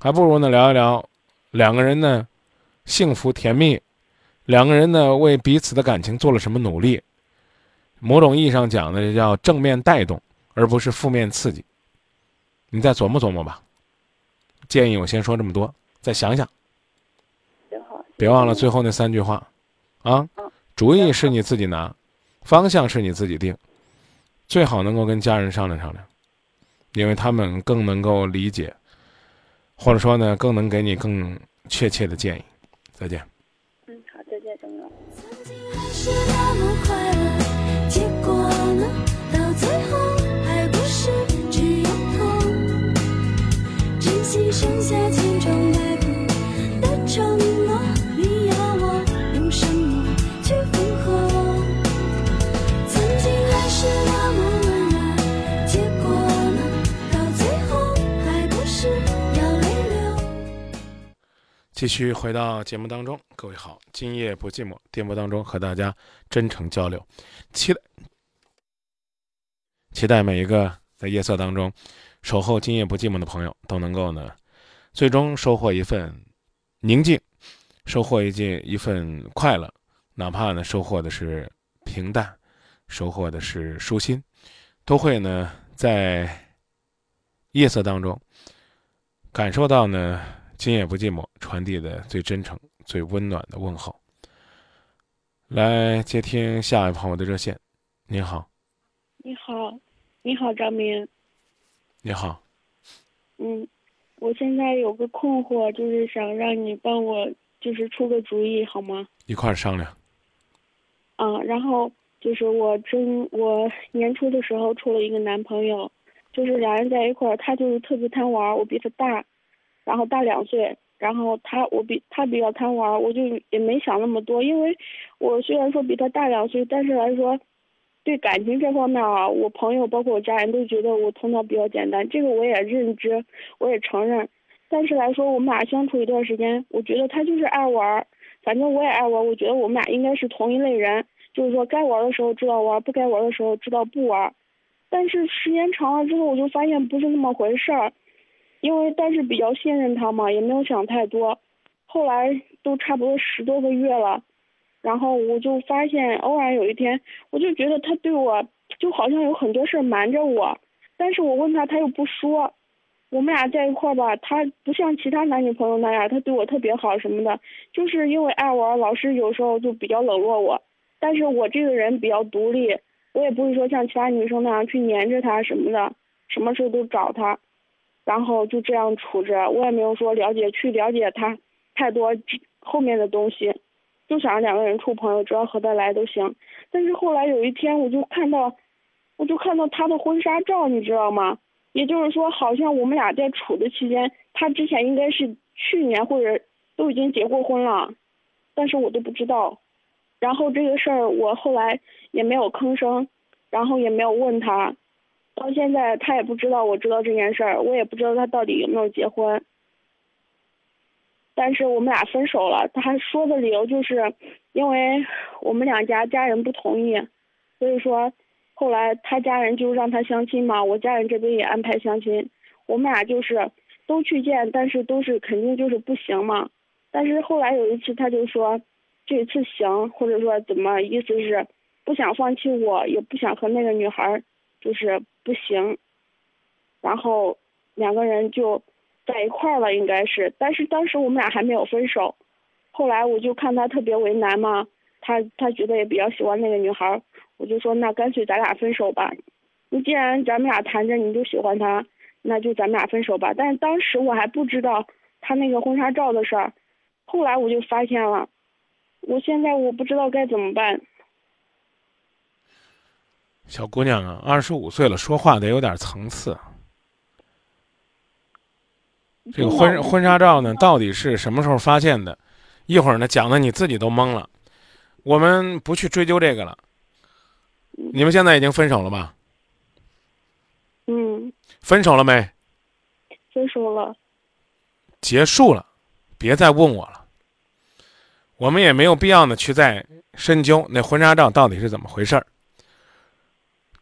还不如呢聊一聊两个人呢幸福甜蜜，两个人呢为彼此的感情做了什么努力。某种意义上讲呢，这叫正面带动，而不是负面刺激。你再琢磨琢磨吧。建议我先说这么多，再想想。行好。别忘了最后那三句话，啊，主意是你自己拿，方向是你自己定，最好能够跟家人商量商量，因为他们更能够理解，或者说呢，更能给你更确切的建议。再见。嗯，好，再见，珍惜剩下千疮百孔的承诺，你要我用什么去缝合？曾经还是那么温热，结果呢，到最后还不是要泪流。继续回到节目当中，各位好，今夜不寂寞，电波当中和大家真诚交流，期待期待每一个在夜色当中守候今夜不寂寞的朋友都能够呢，最终收获一份宁静，收获一件一份快乐，哪怕呢收获的是平淡，收获的是舒心，都会呢在夜色当中感受到呢。今夜不寂寞，传递的最真诚、最温暖的问候。来接听下一位朋友的热线。您好，你好，你好，张明。你好，嗯，我现在有个困惑，就是想让你帮我，就是出个主意，好吗？一块儿商量。啊，然后就是我真我年初的时候处了一个男朋友，就是俩人在一块儿，他就是特别贪玩，我比他大，然后大两岁，然后他我比他比较贪玩，我就也没想那么多，因为我虽然说比他大两岁，但是来说，对感情这方面啊，我朋友包括我家人都觉得我头脑比较简单，这个我也认知，我也承认，但是来说，我们俩相处一段时间，我觉得他就是爱玩儿，反正我也爱玩儿，我觉得我们俩应该是同一类人，就是说该玩儿的时候知道玩儿，不该玩儿的时候知道不玩儿。但是时间长了之后，我就发现不是那么回事儿，因为但是比较信任他嘛，也没有想太多。后来都差不多十多个月了，然后我就发现，偶然有一天，我就觉得他对我就好像有很多事瞒着我，但是我问他，他又不说。我们俩在一块儿吧，他不像其他男女朋友那样，他对我特别好什么的，就是因为爱玩，老是有时候就比较冷落我。但是我这个人比较独立，我也不是说像其他女生那样去黏着他什么的，什么事都找他，然后就这样处着，我也没有说了解去了解他太多后面的东西，就想着两个人处朋友，只要合得来都行。但是后来有一天，我就看到，我就看到他的婚纱照，你知道吗？也就是说，好像我们俩在处的期间，他之前应该是去年或者都已经结过婚了，但是我都不知道。然后这个事儿我后来也没有吭声，然后也没有问他，到现在他也不知道我知道这件事儿，我也不知道他到底有没有结婚。但是我们俩分手了，他还说的理由就是因为我们两家家人不同意，所以说。后来他家人就让他相亲嘛，我家人这边也安排相亲，我们俩就是都去见，但是都是肯定就是不行嘛。但是后来有一次他就说，这次行，或者说怎么意思是不想放弃我，也不想和那个女孩就是不行。然后两个人就在一块儿了，应该是，但是当时我们俩还没有分手。后来我就看他特别为难嘛，他他觉得也比较喜欢那个女孩。我就说那干脆咱俩分手吧，你既然咱们俩谈着你就喜欢他，那就咱们俩分手吧。但是当时我还不知道他那个婚纱照的事儿，后来我就发现了，我现在我不知道该怎么办。小姑娘啊，二十五岁了，说话得有点层次。这个婚婚纱照呢，到底是什么时候发现的？一会儿呢讲的你自己都懵了，我们不去追究这个了。你们现在已经分手了吧？嗯。分手了没？分手了。结束了，别再问我了。我们也没有必要呢去再深究那婚纱照到底是怎么回事儿。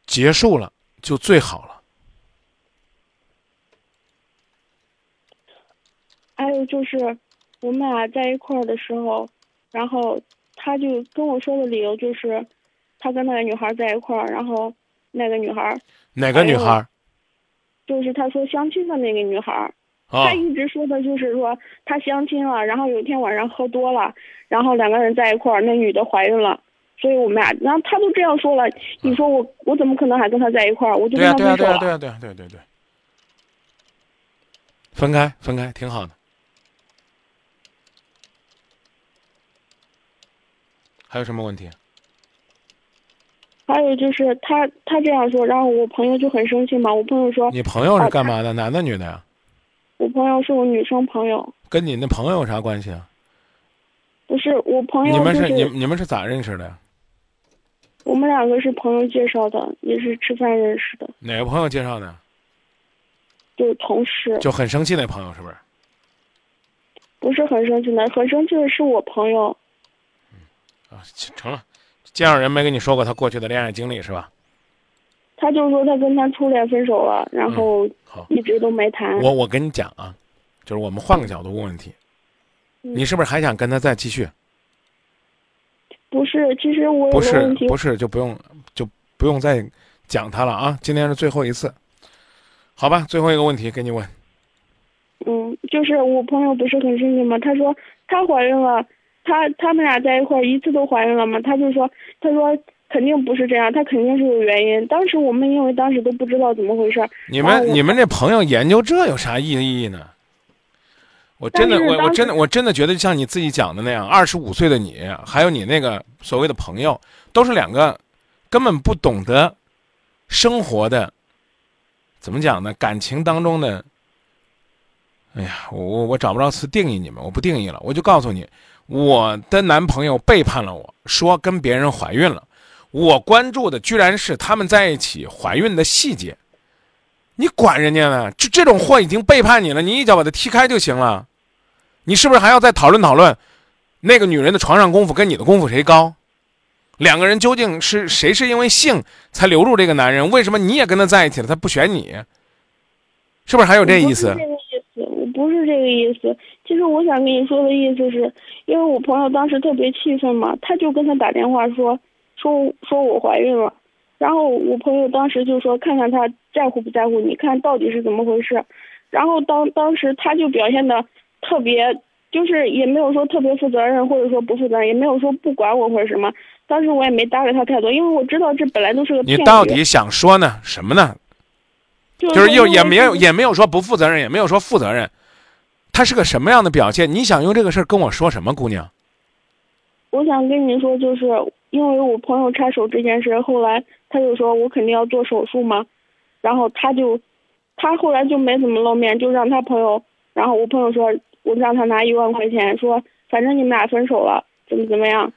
结束了就最好了。还有就是，我们俩在一块儿的时候，然后他就跟我说的理由就是。他跟那个女孩在一块儿，然后那个女孩哪个女孩？就是他说相亲的那个女孩他一直说的就是说他相亲了，然后有一天晚上喝多了，然后两个人在一块儿，那女的怀孕了，所以我们俩，然后他都这样说了，你说我我怎么可能还跟他在一块儿？我就跟他分手了。对啊对啊对啊对啊对对对，分开分开挺好的。还有什么问题？还有就是他他这样说，然后我朋友就很生气嘛。我朋友说：“你朋友是干嘛的？男的女的呀？”我朋友是我女生朋友。跟你那朋友有啥关系啊？不是我朋友。你们是你你们是咋认识的呀？我们两个是朋友介绍的，也是吃饭认识的。哪个朋友介绍的？就是同事。就很生气那朋友是不是？不是很生气的，很生气的是我朋友。成了。介绍人没跟你说过他过去的恋爱经历是吧？他就说他跟他初恋分手了，然后一直都没谈。我我跟你讲啊，就是我们换个角度问问题，你是不是还想跟他再继续？不是，其实我不是不是就不用就不用再讲他了啊！今天是最后一次，好吧？最后一个问题给你问。嗯，就是我朋友不是很生气吗？他说他怀孕了。他他们俩在一块儿一次都怀孕了吗？他就说，他说肯定不是这样，他肯定是有原因。当时我们因为当时都不知道怎么回事。你们你们这朋友研究这有啥意义呢？我真的我我真的我真的觉得像你自己讲的那样，二十五岁的你，还有你那个所谓的朋友，都是两个根本不懂得生活的，怎么讲呢？感情当中的，哎呀，我我我找不着词定义你们，我不定义了，我就告诉你。我的男朋友背叛了我，说跟别人怀孕了。我关注的居然是他们在一起怀孕的细节。你管人家呢？这这种货已经背叛你了，你一脚把他踢开就行了。你是不是还要再讨论讨论，那个女人的床上功夫跟你的功夫谁高？两个人究竟是谁是因为性才留住这个男人？为什么你也跟他在一起了，他不选你？是不是还有这意思不是？这个意思。其实我想跟你说的意思是，因为我朋友当时特别气愤嘛，他就跟他打电话说，说说我怀孕了，然后我朋友当时就说看看他在乎不在乎，你看到底是怎么回事。然后当当时他就表现的特别，就是也没有说特别负责任，或者说不负责任，也没有说不管我或者什么。当时我也没搭理他太多，因为我知道这本来都是个你骗局。到底想说呢？什么呢？就就是又也没有。也没有说不负责任，也没有说负责任，他是个什么样的表现？你想用这个事儿跟我说什么，姑娘？我想跟你说，就是因为我朋友插手这件事，后来他就说我肯定要做手术嘛，然后他就，他后来就没怎么露面，就让他朋友，然后我朋友说，我让他拿一万块钱，说反正你们俩分手了，怎么怎么样，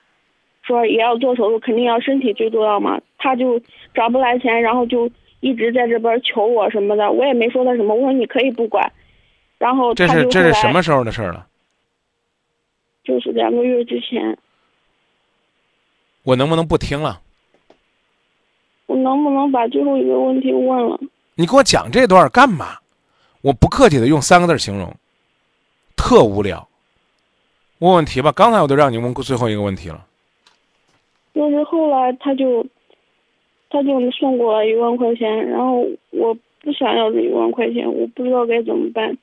说也要做手术，肯定要身体最重要嘛，他就找不来钱，然后就一直在这边求我什么的，我也没说他什么，我说你可以不管，然后这是这是什么时候的事儿了？就是两个月之前，我能不能不听了？我能不能把最后一个问题问了？你给我讲这段儿干嘛？我不客气的用三个字形容，特无聊。问问题吧，刚才我都让你问过最后一个问题了。就是后来他就，他就送过来一万块钱，然后我不想要这一万块钱，我不知道该怎么办。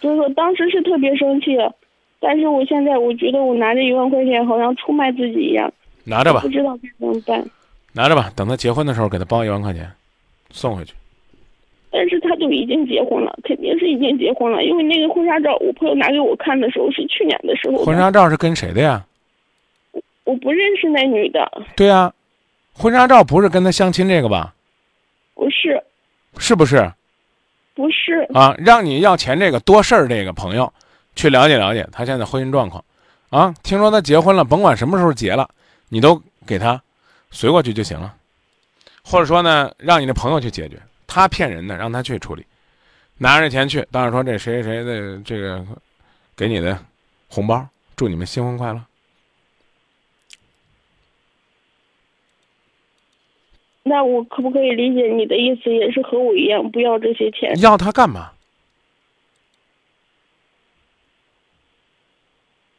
就是说当时是特别生气的，但是我现在我觉得我拿着一万块钱好像出卖自己一样，拿着吧不，知道该怎么办。拿着吧，等他结婚的时候给他包一万块钱，送回去。但是他就已经结婚了，肯定是已经结婚了，因为那个婚纱照我朋友拿给我看的时候是去年的时候的。婚纱照是跟谁的呀？我不认识那女的，对呀、婚纱照不是跟他相亲这个吧？不是，是不是不是，啊？让你要钱这个多事儿这个朋友，去了解了解他现在婚姻状况，啊，听说他结婚了，甭管什么时候结了，你都给他随过去就行了，或者说呢，让你的朋友去解决，他骗人的，让他去处理，拿着钱去，当然说这谁谁谁的这个给你的红包，祝你们新婚快乐。那我可不可以理解你的意思，也是和我一样，不要这些钱？要他干嘛？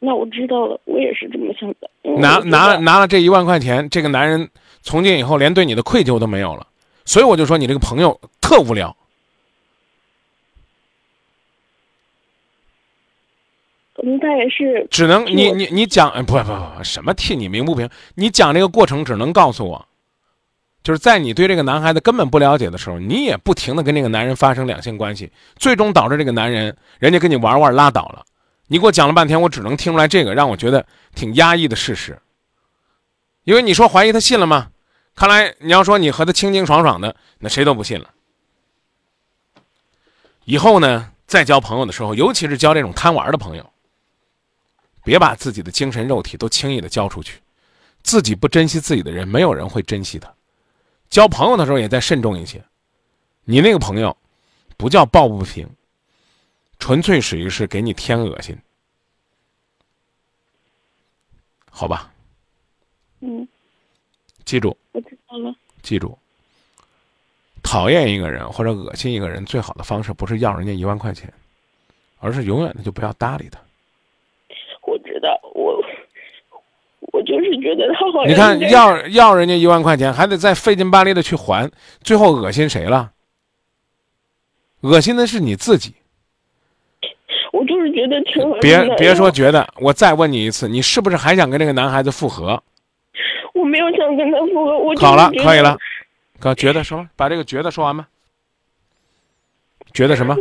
那我知道了，我也是这么想的。拿我觉得拿拿了这一万块钱，这个男人从今以后连对你的愧疚都没有了，所以我就说你这个朋友特无聊。可能他也是只能你你你讲哎不不不什么替你鸣不平，你讲这个过程只能告诉我，就是在你对这个男孩子根本不了解的时候，你也不停的跟这个男人发生两性关系，最终导致这个男人人家跟你玩玩拉倒了。你给我讲了半天，我只能听出来这个让我觉得挺压抑的事实。因为你说怀疑他信了吗？看来你要说你和他清清爽爽的，那谁都不信了。以后呢，再交朋友的时候，尤其是交这种贪玩的朋友，别把自己的精神肉体都轻易的交出去，自己不珍惜自己的人，没有人会珍惜他。交朋友的时候也再慎重一些。你那个朋友，不叫抱不平，纯粹属于是给你添恶心，好吧？嗯，记住，我知道了。记住，讨厌一个人或者恶心一个人，最好的方式不是要人家一万块钱，而是永远的就不要搭理他。我知道，我我就是觉得他好像你看要要人家一万块钱，还得再费劲巴力的去还，最后恶心谁了？恶心的是你自己。我就是觉得挺恶心别的别说觉得，我再问你一次，你是不是还想跟这个男孩子复合？我没有想跟他复合，我好了，可以了。哥，觉得说，把这个觉得说完吧。觉得什么？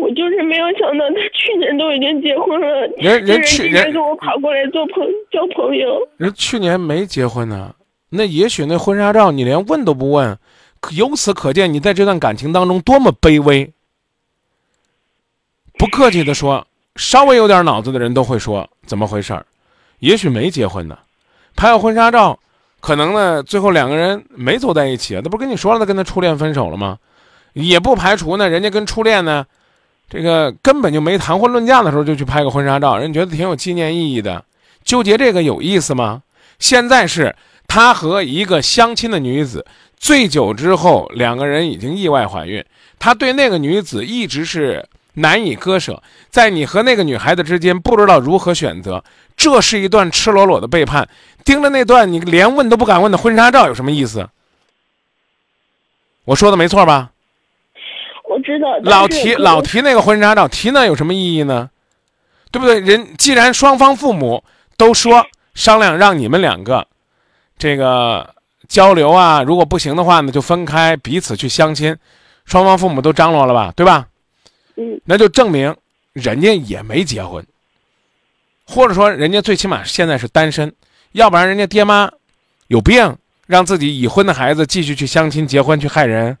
我就是没有想到他去年都已经结婚了，人人居去年跟我跑过来做朋交朋友。人去年没结婚呢，那也许那婚纱照你连问都不问，可由此可见你在这段感情当中多么卑微。不客气的说，稍微有点脑子的人都会说怎么回事儿？也许没结婚呢，拍个婚纱照，可能呢，最后两个人没走在一起啊，那不跟你说了，他跟他初恋分手了吗？也不排除呢，人家跟初恋呢，这个根本就没谈婚论嫁的时候就去拍个婚纱照，人觉得挺有纪念意义的。纠结这个有意思吗？现在是他和一个相亲的女子醉酒之后，两个人已经意外怀孕，他对那个女子一直是难以割舍，在你和那个女孩子之间不知道如何选择，这是一段赤裸裸的背叛。盯着那段你连问都不敢问的婚纱照有什么意思？我说的没错吧？我知道。老提老提那个婚纱照，提那有什么意义呢？对不对？人既然双方父母都说商量让你们两个这个交流啊，如果不行的话呢，就分开，彼此去相亲，双方父母都张罗了吧，对吧？嗯。那就证明人家也没结婚，或者说人家最起码现在是单身，要不然人家爹妈有病，让自己已婚的孩子继续去相亲结婚去害人。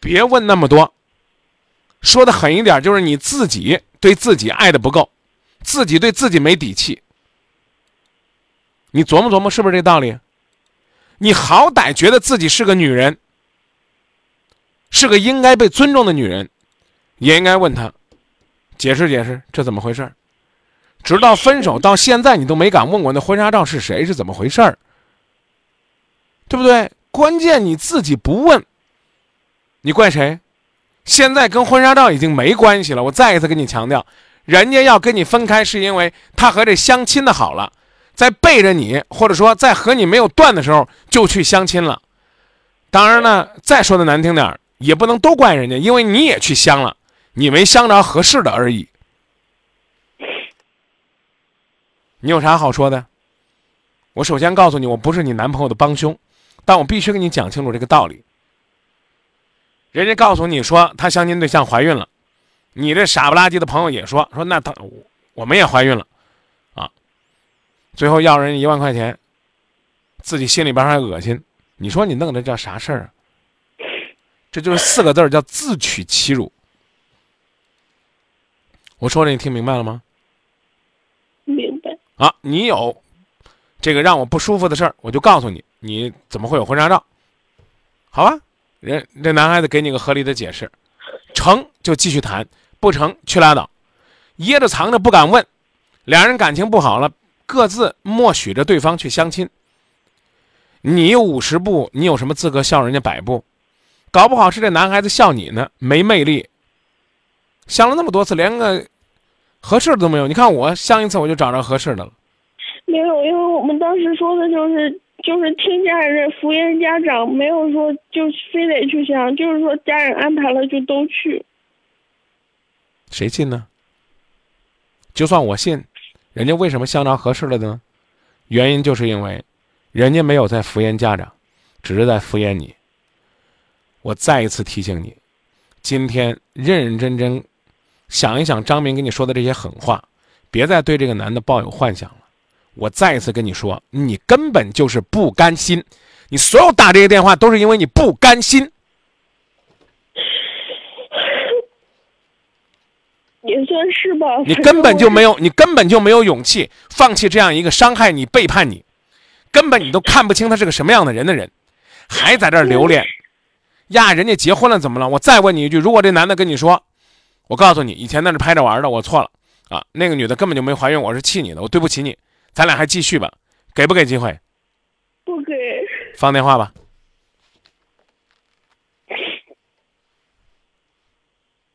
别问那么多，说的狠一点，就是你自己对自己爱的不够，自己对自己没底气。你琢磨琢磨，是不是这道理？你好歹觉得自己是个女人，是个应该被尊重的女人，也应该问他，解释解释这怎么回事直到分手到现在，你都没敢问我那婚纱照是谁，是怎么回事儿，对不对？关键你自己不问。你怪谁？现在跟婚纱照已经没关系了。我再一次跟你强调，人家要跟你分开，是因为他和这相亲的好了，在背着你，或者说在和你没有断的时候就去相亲了。当然呢，再说的难听点也不能都怪人家，因为你也去相了，你没相着合适的而已。你有啥好说的？我首先告诉你，我不是你男朋友的帮凶，但我必须跟你讲清楚这个道理。人家告诉你说他相亲对象怀孕了，你这傻不拉几的朋友也说说那他我们也怀孕了，啊，最后要人一万块钱，自己心里边还恶心，你说你弄的叫啥事儿啊？这就是四个字儿叫自取其辱。我说的你听明白了吗？明白。啊，你有这个让我不舒服的事儿，我就告诉你，你怎么会有婚纱照？好吧。人这男孩子给你个合理的解释，成就继续谈，不成去拉倒，掖着藏着不敢问，两人感情不好了，各自默许着对方去相亲。你五十步，你有什么资格笑人家百步？搞不好是这男孩子笑你呢，没魅力。相了那么多次，连个合适的都没有。你看我相一次，我就找着合适的了。没有，因为我们当时说的就是。就是听家人敷衍家长，没有说就非得去想，就是说家人安排了就都去。谁信呢？就算我信，人家为什么相当合适了呢？原因就是因为，人家没有在敷衍家长，只是在敷衍你。我再一次提醒你，今天认认真真想一想张明跟你说的这些狠话，别再对这个男的抱有幻想了。我再一次跟你说，你根本就是不甘心，你所有打这些电话都是因为你不甘心。也算是吧。你根本就没有，你根本就没有勇气放弃这样一个伤害你、背叛你，根本你都看不清他是个什么样的人的人，还在这儿留恋。呀，人家结婚了怎么了？我再问你一句，如果这男的跟你说，我告诉你，以前那是拍着玩的，我错了啊，那个女的根本就没怀孕，我是气你的，我对不起你。咱俩还继续吧，给不给机会？不给。放电话吧。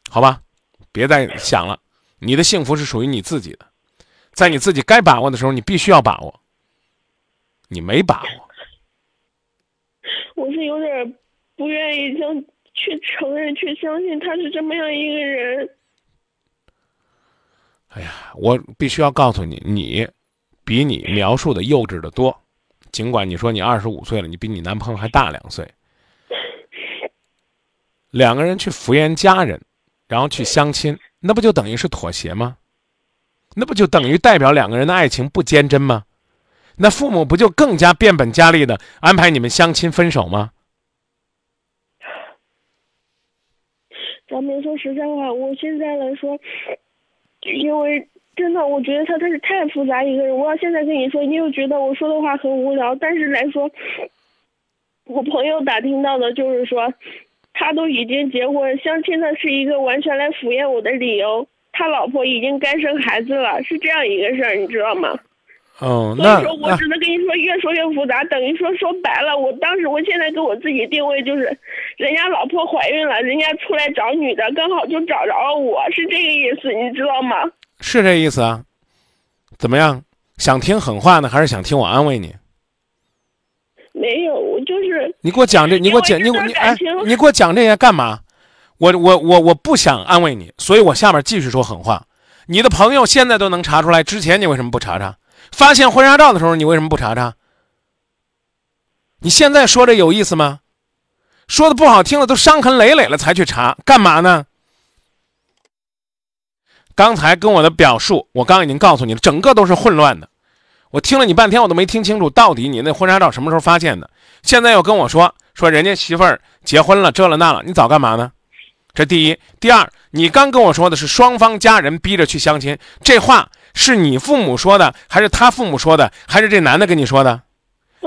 好吧，别再想了。你的幸福是属于你自己的，在你自己该把握的时候，你必须要把握。你没把握。我是有点不愿意将去承认、去相信他是这么样一个人。哎呀，我必须要告诉你，你。比你描述的幼稚的多，尽管你说你二十五岁了，你比你男朋友还大两岁。两个人去敷衍家人，然后去相亲，那不就等于是妥协吗？那不就等于代表两个人的爱情不坚贞吗？那父母不就更加变本加厉的安排你们相亲分手吗？咱们说实在话，我现在来说，因为。真的，我觉得他真是太复杂一个人。我要现在跟你说，你又觉得我说的话很无聊，但是来说，我朋友打听到的就是说，他都已经结婚，相亲的是一个完全来敷衍我的理由。他老婆已经该生孩子了，是这样一个事儿，你知道吗？哦，所那以说我只能跟你说，越说越复杂。等于说说白了，我当时我现在给我自己定位就是，人家老婆怀孕了，人家出来找女的，刚好就找着了我，是这个意思，你知道吗？是这意思啊？怎么样？想听狠话呢，还是想听我安慰你？没有，我就是你给我讲这，你给我讲，你给我你哎你给我讲这些干嘛？我我我我不想安慰你，所以我下面继续说狠话。你的朋友现在都能查出来，之前你为什么不查查？发现婚纱照的时候，你为什么不查查？你现在说这有意思吗？说的不好听了，都伤痕累累了才去查，干嘛呢？刚才跟我的表述，我刚已经告诉你了，整个都是混乱的。我听了你半天，我都没听清楚到底你那婚纱照什么时候发现的。现在又跟我说说人家媳妇儿结婚了，这了那了，你早干嘛呢？这第一，第二，你刚跟我说的是双方家人逼着去相亲，这话是你父母说的，还是他父母说的，还是这男的跟你说的？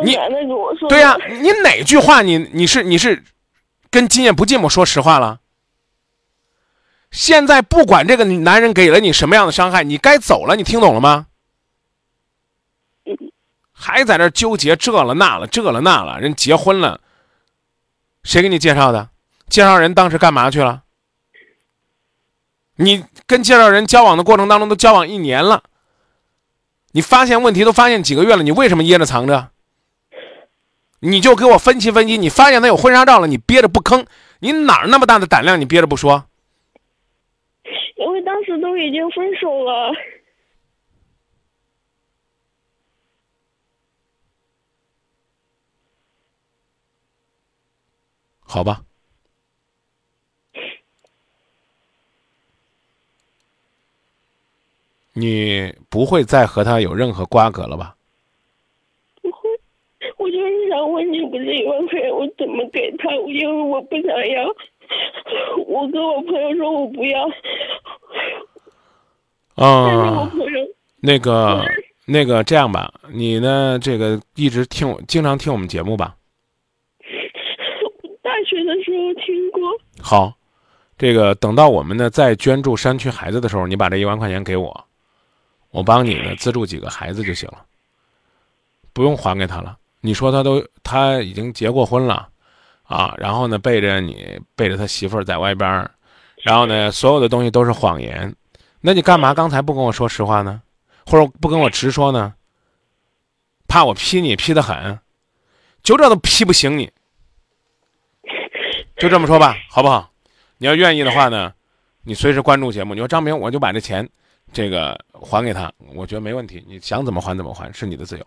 你男的跟我说的对呀、你哪句话你你是你是跟今夜不寂寞说实话了？现在不管这个男人给了你什么样的伤害，你该走了，你听懂了吗？还在那纠结这了那了，这了那了，人结婚了，谁给你介绍的？介绍人当时干嘛去了？你跟介绍人交往的过程当中都交往一年了，你发现问题都发现几个月了，你为什么掖着藏着？你就给我分析分析，你发现他有婚纱照了，你憋着不吭，你哪儿那么大的胆量，你憋着不说？都已经分手了。好吧，你不会再和他有任何瓜葛了吧？不会，我就是想问你，不是一万块钱我怎么给他？因为我不想要，我跟我朋友说我不要，啊、那个那个，这样吧，你呢？这个一直听我，经常听我们节目吧？大学的时候听过，好，这个等到我们呢再捐助山区孩子的时候，你把这一万块钱给我，我帮你呢资助几个孩子就行了，不用还给他了。你说他都他已经结过婚了，啊，然后呢背着你背着他媳妇儿在外边儿，然后呢所有的东西都是谎言，那你干嘛刚才不跟我说实话呢？或者不跟我直说呢？怕我批你批得狠，就这都批不醒你。就这么说吧，好不好？你要愿意的话呢，你随时关注节目。你说张明，我就把这钱，这个还给他，我觉得没问题。你想怎么还怎么还，是你的自由。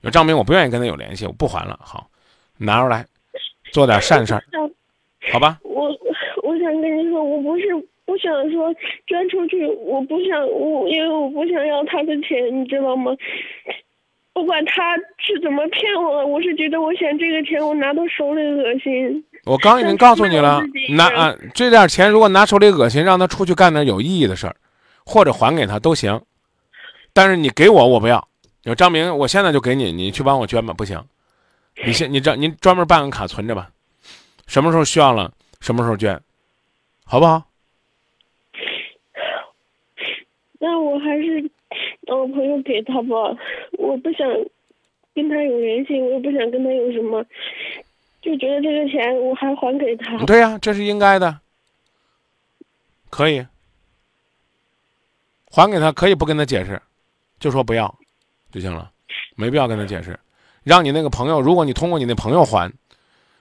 有张明，我不愿意跟他有联系，我不还了。好，拿出来，做点善事儿，好吧？我我想跟你说，我不是不想说捐出去，我不想我因为我不想要他的钱，你知道吗？不管他是怎么骗我，我是觉得我想这个钱我拿到手里恶心。我刚已经告诉你了拿啊这点钱如果拿手里恶心，让他出去干点有意义的事儿，或者还给他都行。但是你给我，我不要。有张明，我现在就给你，你去帮我捐吧，不行。你先，你专您专门办个卡存着吧，什么时候需要了，什么时候捐，好不好？那我还是让我朋友给他吧，我不想跟他有联系，我也不想跟他有什么，就觉得这个钱我还还给他。对呀、这是应该的，可以还给他，可以不跟他解释，就说不要就行了，没必要跟他解释。让你那个朋友，如果你通过你那朋友还，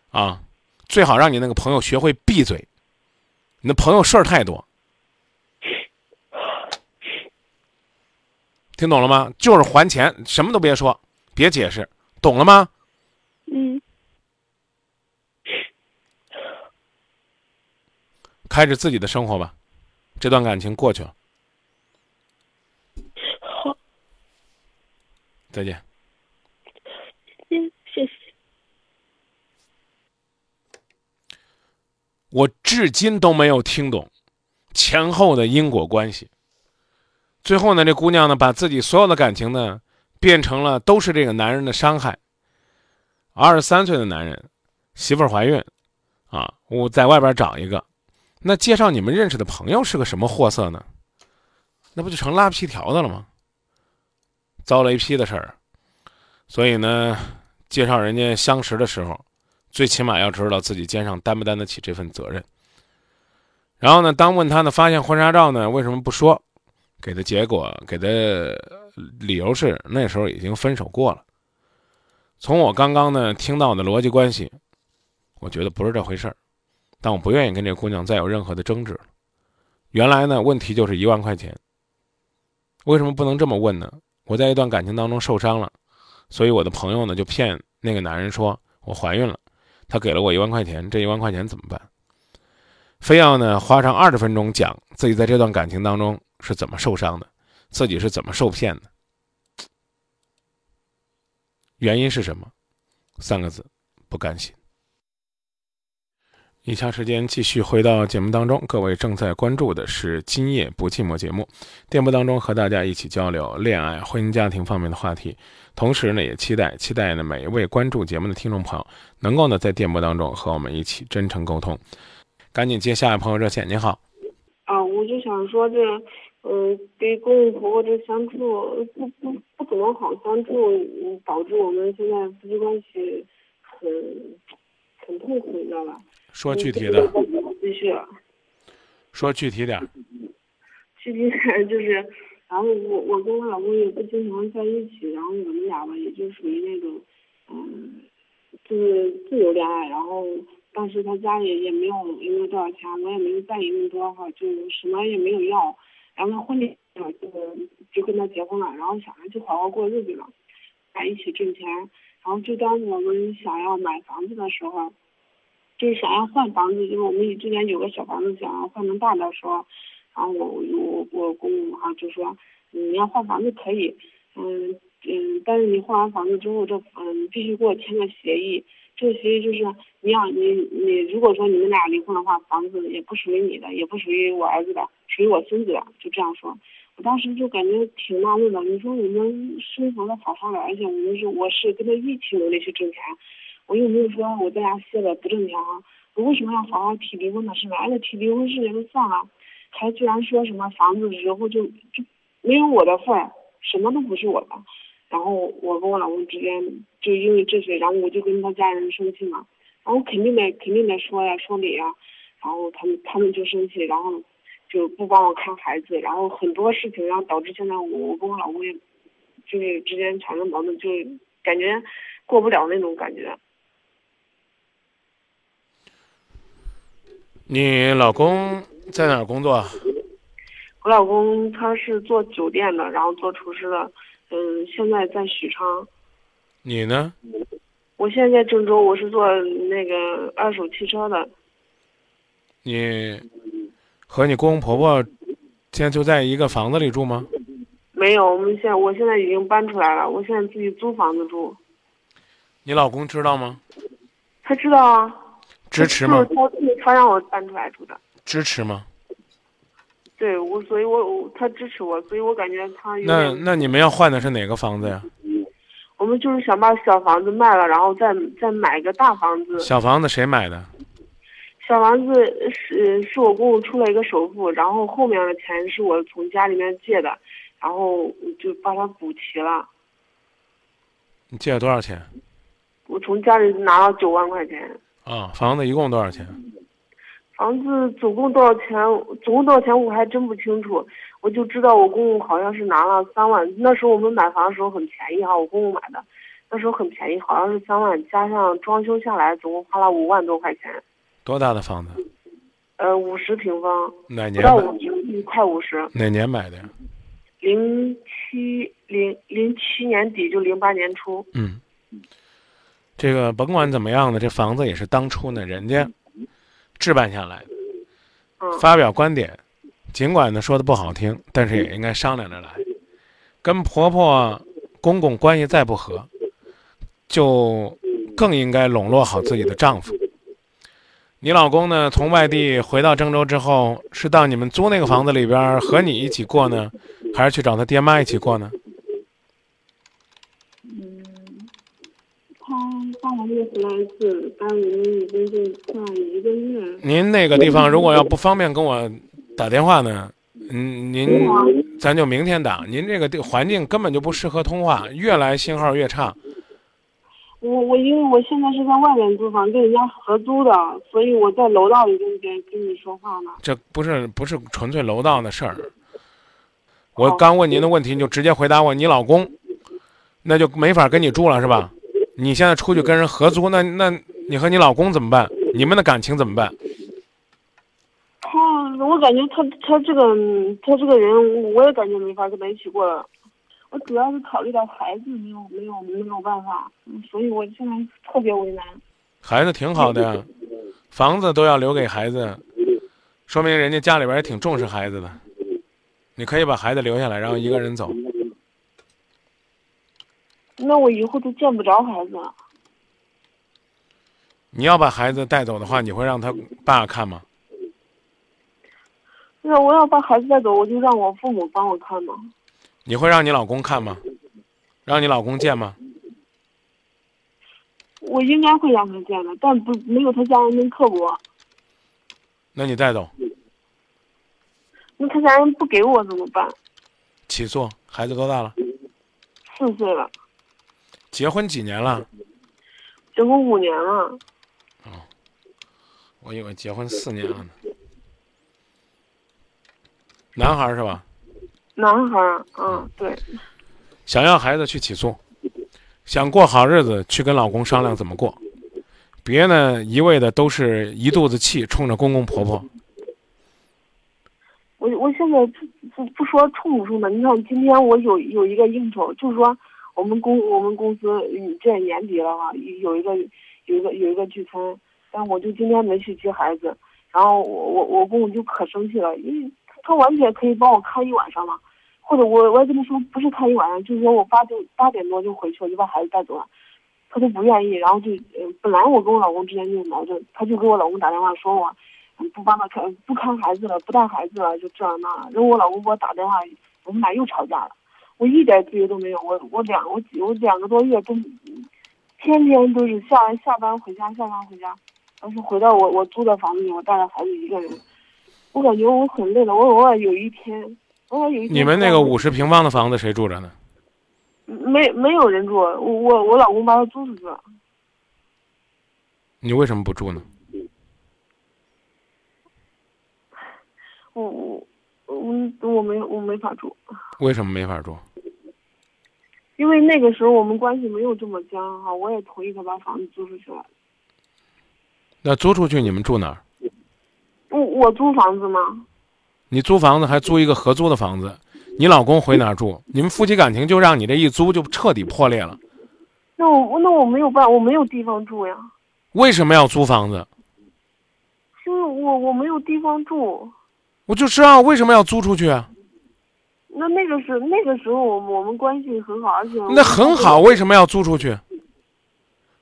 啊，最好让你那个朋友学会闭嘴。你的朋友事儿太多，听懂了吗？就是还钱，什么都别说，别解释，懂了吗？嗯，开始自己的生活吧，这段感情过去了，好，再见。嗯，谢谢。我至今都没有听懂前后的因果关系。最后呢，这姑娘呢，把自己所有的感情呢，变成了都是这个男人的伤害。二十三岁的男人，媳妇儿怀孕，啊，我在外边找一个，那介绍你们认识的朋友是个什么货色呢？那不就成拉皮条的了吗？遭雷劈的事儿。所以呢，介绍人家相识的时候，最起码要知道自己肩上担不担得起这份责任。然后呢，当问他呢，发现婚纱照呢，为什么不说？给的结果，给的理由是那时候已经分手过了。从我刚刚呢听到的逻辑关系，我觉得不是这回事儿，但我不愿意跟这姑娘再有任何的争执了。原来呢，问题就是一万块钱。为什么不能这么问呢？我在一段感情当中受伤了。所以我的朋友呢就骗那个男人说我怀孕了，他给了我一万块钱，这一万块钱怎么办？非要呢花上二十分钟讲自己在这段感情当中是怎么受伤的，自己是怎么受骗的，原因是什么？三个字：不甘心。以下时间继续回到节目当中，各位正在关注的是《今夜不寂寞》节目，电波当中和大家一起交流恋爱、婚姻、家庭方面的话题。同时呢，也期待期待呢每一位关注节目的听众朋友能够呢在电波当中和我们一起真诚沟通。赶紧接下一位朋友热线，您好。啊，我就想说这，嗯，跟公公婆婆这相处不不不怎么好相处，导致我们现在夫妻关系很很痛苦，你知道吧？说具体的，继续了。说具体点。具体点就是，然后我我跟我老公也不经常在一起，然后我们俩吧也就属于那种，嗯，就是自由恋爱，然后当时他家里也没有也没有多少钱，我也没有在意那么多哈，就什么也没有要，然后婚礼就就跟他结婚了，然后想着就好好过日子了，在一起挣钱，然后就当我们想要买房子的时候。就是想要换房子，就是我们之前有个小房子，想要换成大的时候，然后我我我公公哈就说，你要换房子可以，嗯嗯，但是你换完房子之后，这嗯必须给我签个协议，这个协议就是你要你你如果说你们俩离婚的话，房子也不属于你的，也不属于我儿子的，属于我孙子的，就这样说。我当时就感觉挺纳闷的，你说我们生活的好好的，而且我们是我是跟他一起努力去挣钱。我又没有说我在家歇着不挣钱啊，我为什么要好好提离婚的事呢？而且提离婚事也就算了，还居然说什么房子以后就就没有我的份儿，什么都不是我的。然后我跟我老公之间就因为这些，然后我就跟他家人生气嘛。然后肯定得肯定得说呀说理呀，然后他们他们就生气，然后就不帮我看孩子，然后很多事情，然后导致现在我我跟我老公也就是之间产生矛盾，就感觉过不了那种感觉。你老公在哪儿工作？我老公他是做酒店的，然后做厨师的，嗯，现在在许昌。你呢？我现在在郑州，我是做那个二手汽车的。你和你公公婆婆现在就在一个房子里住吗？没有，我们现在我现在已经搬出来了，我现在自己租房子住。你老公知道吗？他知道啊。支持吗？他他让我搬出来住的。支持吗？对，我所以，我他支持我，所以我感觉他。那那你们要换的是哪个房子呀？我们就是想把小房子卖了，然后再再买一个大房子。小房子谁买的？小房子是是我公公出了一个首付，然后后面的钱是我从家里面借的，然后就把它补齐了。你借了多少钱？我从家里拿了九万块钱。啊，房子一共多少钱？房子总共多少钱？总共多少钱我还真不清楚。我就知道我公公好像是拿了三万。那时候我们买房的时候很便宜哈，我公公买的，那时候很便宜，好像是三万，加上装修下来总共花了五万多块钱。多大的房子？呃，五十平方。哪年？不到五十，快五十。哪年买的呀？零七零零七年底就零八年初。嗯。这个甭管怎么样呢，这房子也是当初呢人家置办下来的，发表观点，尽管呢说的不好听，但是也应该商量着来。跟婆婆、公公关系再不和，就更应该笼络好自己的丈夫。你老公呢？从外地回到郑州之后，是到你们租那个房子里边和你一起过呢，还是去找他爹妈一起过呢？嗯，他上个月回来一次，但我们已经就快一个月。您那个地方如果要不方便跟我打电话呢，嗯，您咱就明天打。您这个地环境根本就不适合通话，越来信号越差。我我因为我现在是在外面租房，跟人家合租的，所以我在楼道里跟跟跟你说话呢。这不是不是纯粹楼道的事儿。我刚问您的问题，你就直接回答我，你老公，那就没法跟你住了是吧？你现在出去跟人合租，那那你和你老公怎么办？你们的感情怎么办？他，我感觉他他这个他这个人，我也感觉没法跟他一起过了。我主要是考虑到孩子没有没有没有办法，嗯所以我现在特别为难。孩子挺好的呀，房子都要留给孩子，说明人家家里边也挺重视孩子的。你可以把孩子留下来，然后一个人走。那我以后都见不着孩子了。你要把孩子带走的话，你会让他爸看吗？那我要把孩子带走，我就让我父母帮我看嘛。你会让你老公看吗？让你老公见吗？我应该会让他见的，但不没有他家人能刻薄。那你带走，那他家人不给我怎么办？起诉。孩子多大了？四岁了，结婚几年了？结婚五年了。我以为结婚四年了呢。男孩儿是吧？男孩儿，嗯，对，想要孩子去起诉，想过好日子去跟老公商量怎么过，别呢一味的都是一肚子气冲着公公婆婆。我我现在不不不说冲不冲的，你看今天我有有一个应酬，就是说我们公我们公司嗯这年底了嘛，有一个有一个有一个聚餐，但我就今天没去接孩子，然后我我我公公就可生气了，因为他完全可以帮我看一晚上嘛，或者我我也跟他说不是看一晚上，就是说我八点八点多就回去，我就把孩子带走了，他都不愿意，然后就本来我跟我老公之间就有矛盾，他就给我老公打电话说我。不帮他看，不看孩子了，不带孩子了，就这样那。然后我老公给我打电话，我们俩又吵架了。我一点自由都没有，我我两我几我两个多月都，天天都是下下班回家，下班回家，然后回到我我租的房子里，我带着孩子一个人，我感觉我很累了。我偶尔有一天，偶尔有一天你们那个五十平方的房子谁住着呢？没没有人住，我我我老公把他租出去了。你为什么不住呢？我我我我没我没法住，为什么没法住？因为那个时候我们关系没有这么僵哈，我也同意他把房子租出去了。那租出去你们住哪儿？我我租房子吗？你租房子还租一个合租的房子，你老公回哪儿住？你们夫妻感情就让你这一租就彻底破裂了。那我那我没有办，我没有地方住呀。为什么要租房子？因为我我没有地方住。我就知道为什么要租出去啊？那那个时那个时候我们我们关系很好，而且那很好，为什么要租出去？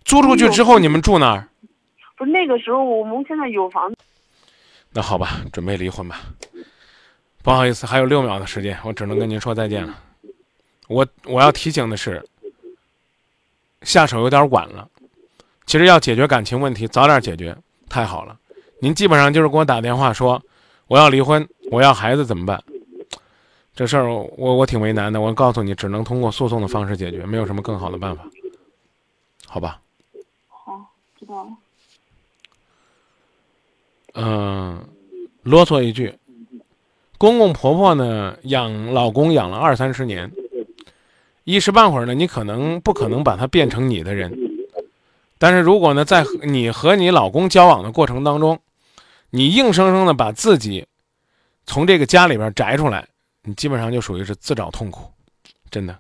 租出去之后你们住哪儿？不是那个时候我们现在有房子。那好吧，准备离婚吧。不好意思，还有六秒的时间，我只能跟您说再见了。我我要提醒的是，下手有点晚了。其实要解决感情问题，早点解决太好了。您基本上就是给我打电话说我要离婚，我要孩子怎么办？这事儿我我挺为难的。我告诉你，只能通过诉讼的方式解决，没有什么更好的办法，好吧？好，知道了。嗯，啰嗦一句，公公婆婆呢养老公养了二三十年，一时半会儿呢，你可能不可能把他变成你的人，但是如果呢，在你和你老公交往的过程当中，你硬生生的把自己从这个家里边摘出来，你基本上就属于是自找痛苦，真的。